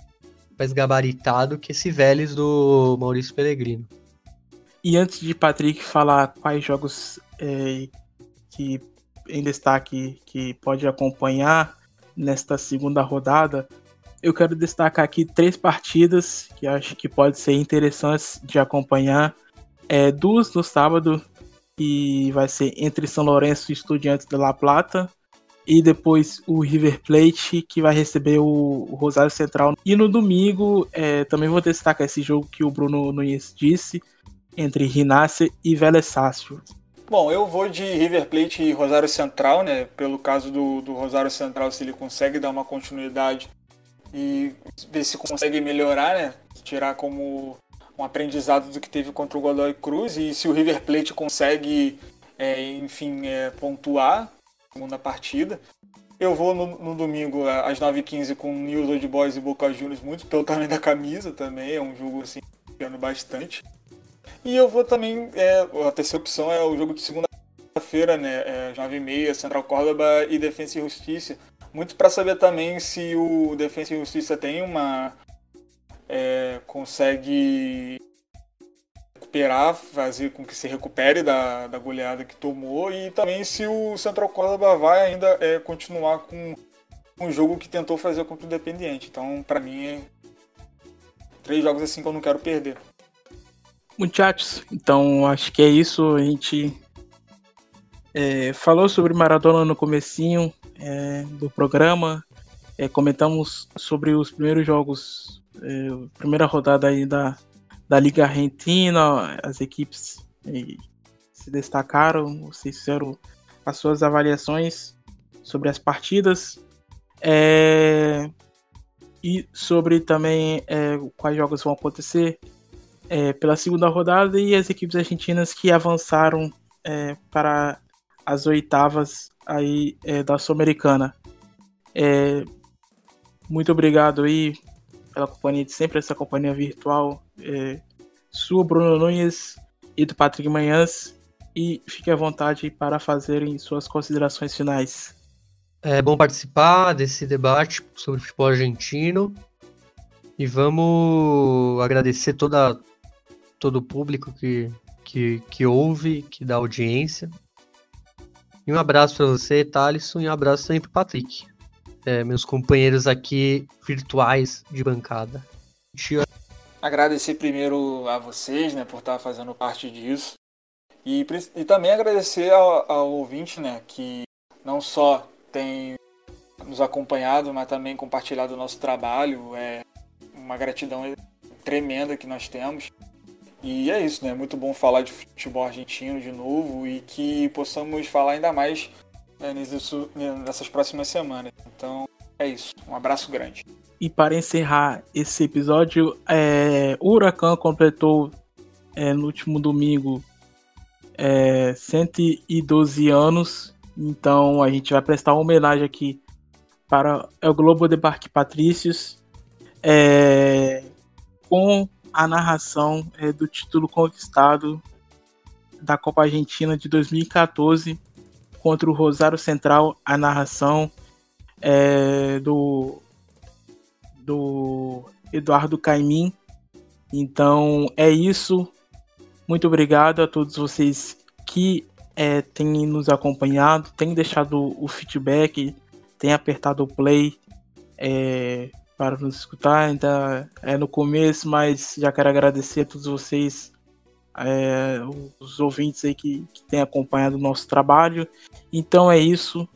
mais gabaritado que esse Vélez do Maurício Pellegrino. E antes de Patrick falar quais jogos é, que em destaque que pode acompanhar nesta segunda rodada, eu quero destacar aqui três partidas que acho que pode ser interessantes de acompanhar. É, duas no sábado, que vai ser entre São Lourenço e Estudiantes de La Plata, e depois o River Plate, que vai receber o, Rosário Central. E no domingo, é, também vou destacar esse jogo que o Bruno Nunes disse, entre Rinácia e Vélez Sácio. Bom, eu vou de River Plate e Rosário Central, né? Pelo caso do, do Rosário Central, se ele consegue dar uma continuidade e ver se consegue melhorar, né? Tirar como um aprendizado do que teve contra o Godoy Cruz e se o River Plate consegue, é, enfim, é, pontuar segunda partida. Eu vou no, no domingo às 9h15 com News Old Boys e Boca Juniors, muito pelo tamanho da camisa também. É um jogo assim, bastante. E eu vou também. É, a terceira opção é o jogo de segunda-feira, né? É, 9h30, Central Córdoba e Defensa e Justiça. Muito para saber também se o Defensa e Justiça tem uma. É, consegue recuperar, fazer com que se recupere da, da goleada que tomou e também se o Central Córdoba vai ainda é, continuar com um jogo que tentou fazer contra o Independiente. Então, para mim, é três jogos assim que eu não quero perder. Muchachos, então acho que é isso. A gente é, falou sobre Maradona no comecinho é, do programa. É, comentamos sobre os primeiros jogos, é, primeira rodada aí da, da Liga Argentina, as equipes se destacaram, vocês fizeram as suas avaliações sobre as partidas é, e sobre também é, quais jogos vão acontecer é, pela segunda rodada e as equipes argentinas que avançaram é, para as oitavas aí é, da Sul-Americana. É, muito obrigado aí pela companhia de sempre, essa companhia virtual é, sua, Bruno Nunes e do Patrick Manhãs. E fique à vontade para fazerem suas considerações finais. É bom participar desse debate sobre futebol argentino. E vamos agradecer toda, todo o público que, que, que ouve, que dá audiência. E um abraço para você, Thalisson, e um abraço também para Patrick, é, meus companheiros aqui virtuais de bancada. Agradecer primeiro a vocês, né, por estar fazendo parte disso. E, e também agradecer ao, ao ouvinte, né, que não só tem nos acompanhado, mas também compartilhado o nosso trabalho. É uma gratidão tremenda que nós temos. E é isso, né? Muito bom falar de futebol argentino de novo e que possamos falar ainda mais né, nessas próximas semanas. Então é isso. Um abraço grande. E para encerrar esse episódio, é, o Huracan completou é, no último domingo é, 112 anos. Então a gente vai prestar uma homenagem aqui para o Globo de Parque Patrícios é, com a narração é, do título conquistado da Copa Argentina de 2014 contra o Rosário Central. A narração é, do do Eduardo Caimim. Então é isso. Muito obrigado a todos vocês que é, têm nos acompanhado, têm deixado o feedback, têm apertado o play é, para nos escutar. Ainda é no começo, mas já quero agradecer a todos vocês, é, os ouvintes aí que, que têm acompanhado o nosso trabalho. Então é isso.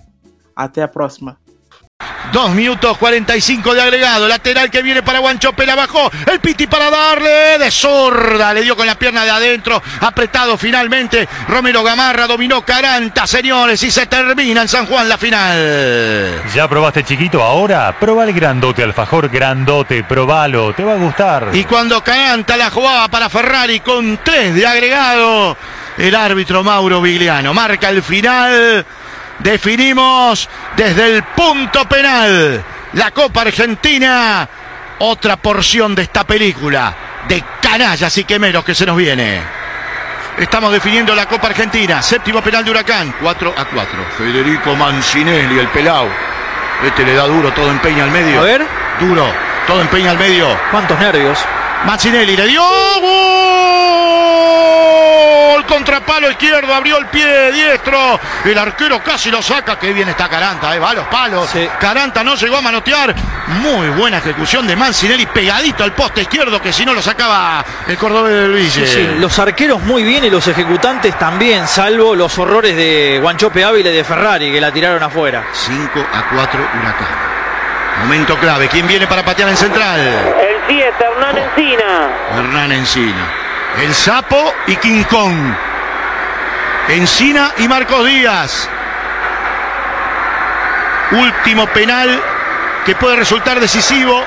Até a próxima. Dos minutos 45 de agregado. Lateral que viene para Guanchope. La bajó. El Piti para darle de zurda. Le dio con la pierna de adentro. Apretado finalmente. Romero Gamarra dominó Caranta, señores. Y se termina en San Juan la final. ¿Ya probaste chiquito? Ahora proba el grandote alfajor. Grandote. Probalo. Te va a gustar. Y cuando Caranta la jugaba para Ferrari con tres de agregado. El árbitro Mauro Vigliano marca el final. Definimos desde el punto penal la Copa Argentina. Otra porción de esta película de canallas y quemeros que se nos viene. Estamos definiendo la Copa Argentina. Séptimo penal de Huracán. 4 a 4. Federico Mancinelli, el pelao. Este le da duro, todo empeña al medio. A ver. Duro, todo empeña al medio. ¿Cuántos nervios? Mancinelli le dio gol contra palo izquierdo, abrió el pie diestro, el arquero casi lo saca, qué bien está Caranta, eh, va a los palos, Sí. Caranta no llegó a manotear, muy buena ejecución de Mancinelli pegadito al poste izquierdo que si no lo sacaba el cordobés del Ville. Sí, sí, los arqueros muy bien y los ejecutantes también, salvo los horrores de Guanchope Ávila y de Ferrari que la tiraron afuera. 5 a 4 Huracán. Momento clave, ¿quién viene para patear en central? El 7, Hernán Encina. Hernán Encina. El Sapo y King Kong. Encina y Marcos Díaz. Último penal que puede resultar decisivo.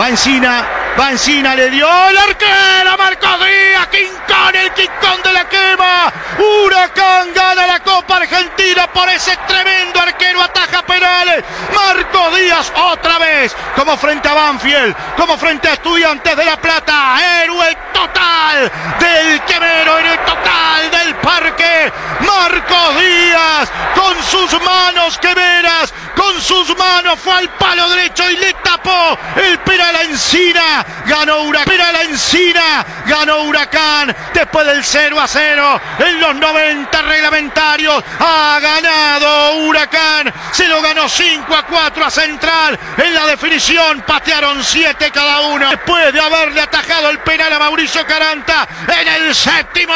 Va Encina, Va Encina, le dio el arquero, Marcos Díaz, Quincón, el Quincón de la quema. Huracán gana la Copa Argentina por ese tremendo arquero, ataja penales. Marcos Díaz otra vez, como frente a Banfield, como frente a Estudiantes de La Plata. Héroe total del quemero, héroe total del parque. Marcos Díaz, con sus manos quemeras, con sus manos fue al palo derecho y le tapó el penal a Encina. Ganó Huracán, la Encina, ganó Huracán después del 0 a 0 en los 90 reglamentarios. Ha ganado Huracán, se lo ganó 5 a 4 a Central. En la definición patearon 7 cada uno. Después de haberle atajado el penal a Mauricio Caranta en el séptimo,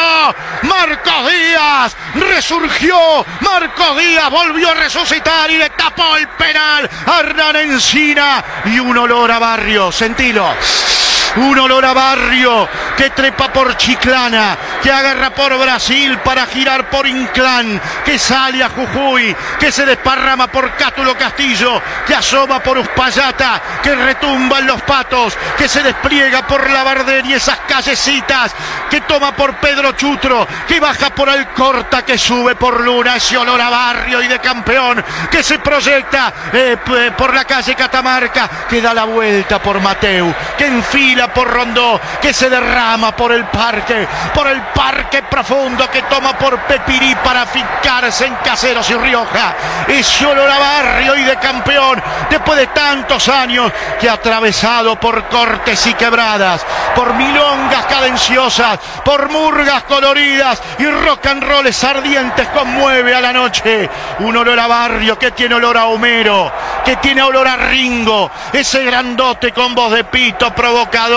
Marcos Díaz resurgió. Marcos Díaz volvió a resucitar y le tapó el penal a Hernán Encina y un olor a barrio. Sentilo. Un olor a barrio que trepa por Chiclana, que agarra por Brasil para girar por Inclán, que sale a Jujuy, que se desparrama por Cátulo Castillo, que asoma por Uspallata, que retumba en los patos, que se despliega por la Barder y esas callecitas, que toma por Pedro Chutro, que baja por Alcorta, que sube por Luna, ese olor a barrio y de campeón, que se proyecta eh, por la calle Catamarca, que da la vuelta por Mateu, que enfila por Rondó, que se derrama por el parque, por el parque profundo que toma por Pepirí para fijarse en Caseros y Rioja. Ese olor a barrio y de campeón, después de tantos años que ha atravesado por cortes y quebradas, por milongas cadenciosas, por murgas coloridas y rock and rolls ardientes conmueve a la noche. Un olor a barrio que tiene olor a Homero, que tiene olor a Ringo, ese grandote con voz de pito provocador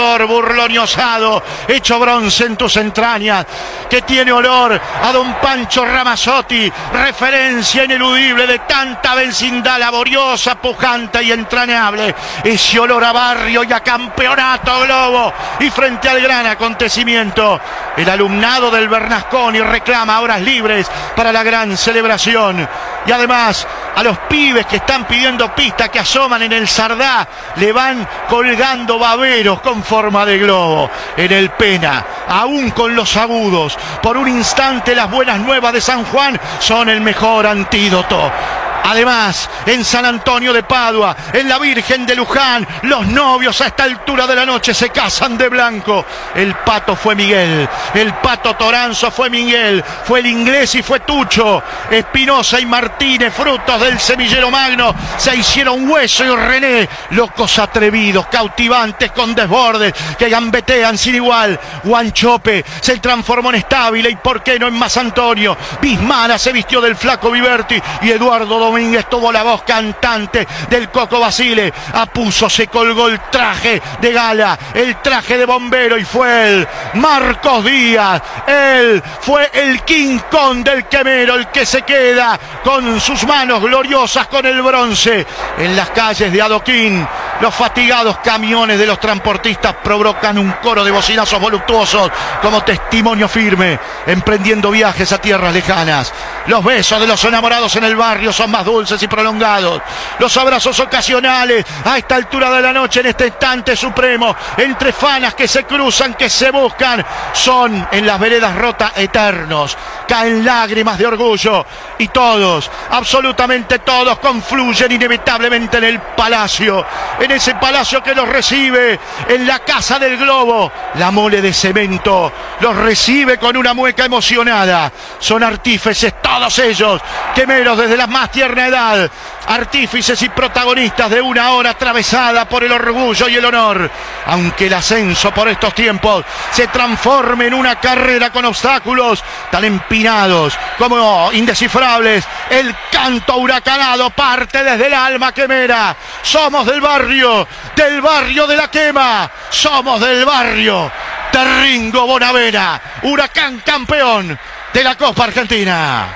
y osado, hecho bronce en tus entrañas, que tiene olor a don Pancho Ramazzotti, referencia ineludible de tanta vecindad laboriosa, pujante y entrañable. Ese olor a barrio y a campeonato globo. Y frente al gran acontecimiento, el alumnado del Bernasconi reclama horas libres para la gran celebración. Y además, a los pibes que están pidiendo pista, que asoman en el Sardá, le van colgando baberos con forma de globo en el Pena, aún con los agudos. Por un instante las buenas nuevas de San Juan son el mejor antídoto. Además, en San Antonio de Padua, en la Virgen de Luján, los novios a esta altura de la noche se casan de blanco. El pato fue Miguel, el pato Toranzo fue Miguel, fue el inglés y fue Tucho. Espinosa y Martínez, frutos del semillero magno, se hicieron hueso y René, locos atrevidos, cautivantes con desbordes, que gambetean sin igual. Guanchope se transformó en estable y por qué no en más Antonio. Bismana se vistió del flaco Viverti y Eduardo Domínguez tuvo la voz cantante del Coco Basile. Apuso, se colgó el traje de gala, el traje de bombero y fue él, Marcos Díaz. Él fue el King Kong del quemero, el que se queda con sus manos gloriosas con el bronce en las calles de Adoquín. Los fatigados camiones de los transportistas provocan un coro de bocinazos voluptuosos como testimonio firme, emprendiendo viajes a tierras lejanas. Los besos de los enamorados en el barrio son más dulces y prolongados. Los abrazos ocasionales a esta altura de la noche, en este instante supremo, entre fanas que se cruzan, que se buscan, son en las veredas rotas eternos. Caen lágrimas de orgullo y todos, absolutamente todos, confluyen inevitablemente en el palacio, en ese palacio que los recibe, en la casa del globo. La mole de cemento los recibe con una mueca emocionada. Son artífices todos ellos, quemeros desde la más edad, artífices y protagonistas de una hora atravesada por el orgullo y el honor. Aunque el ascenso por estos tiempos se transforme en una carrera con obstáculos tan empinados como indescifrables, el canto huracanado parte desde el alma quemera. Somos del barrio, del barrio de la quema, somos del barrio de Ringo Bonavena, huracán campeón de la Copa Argentina.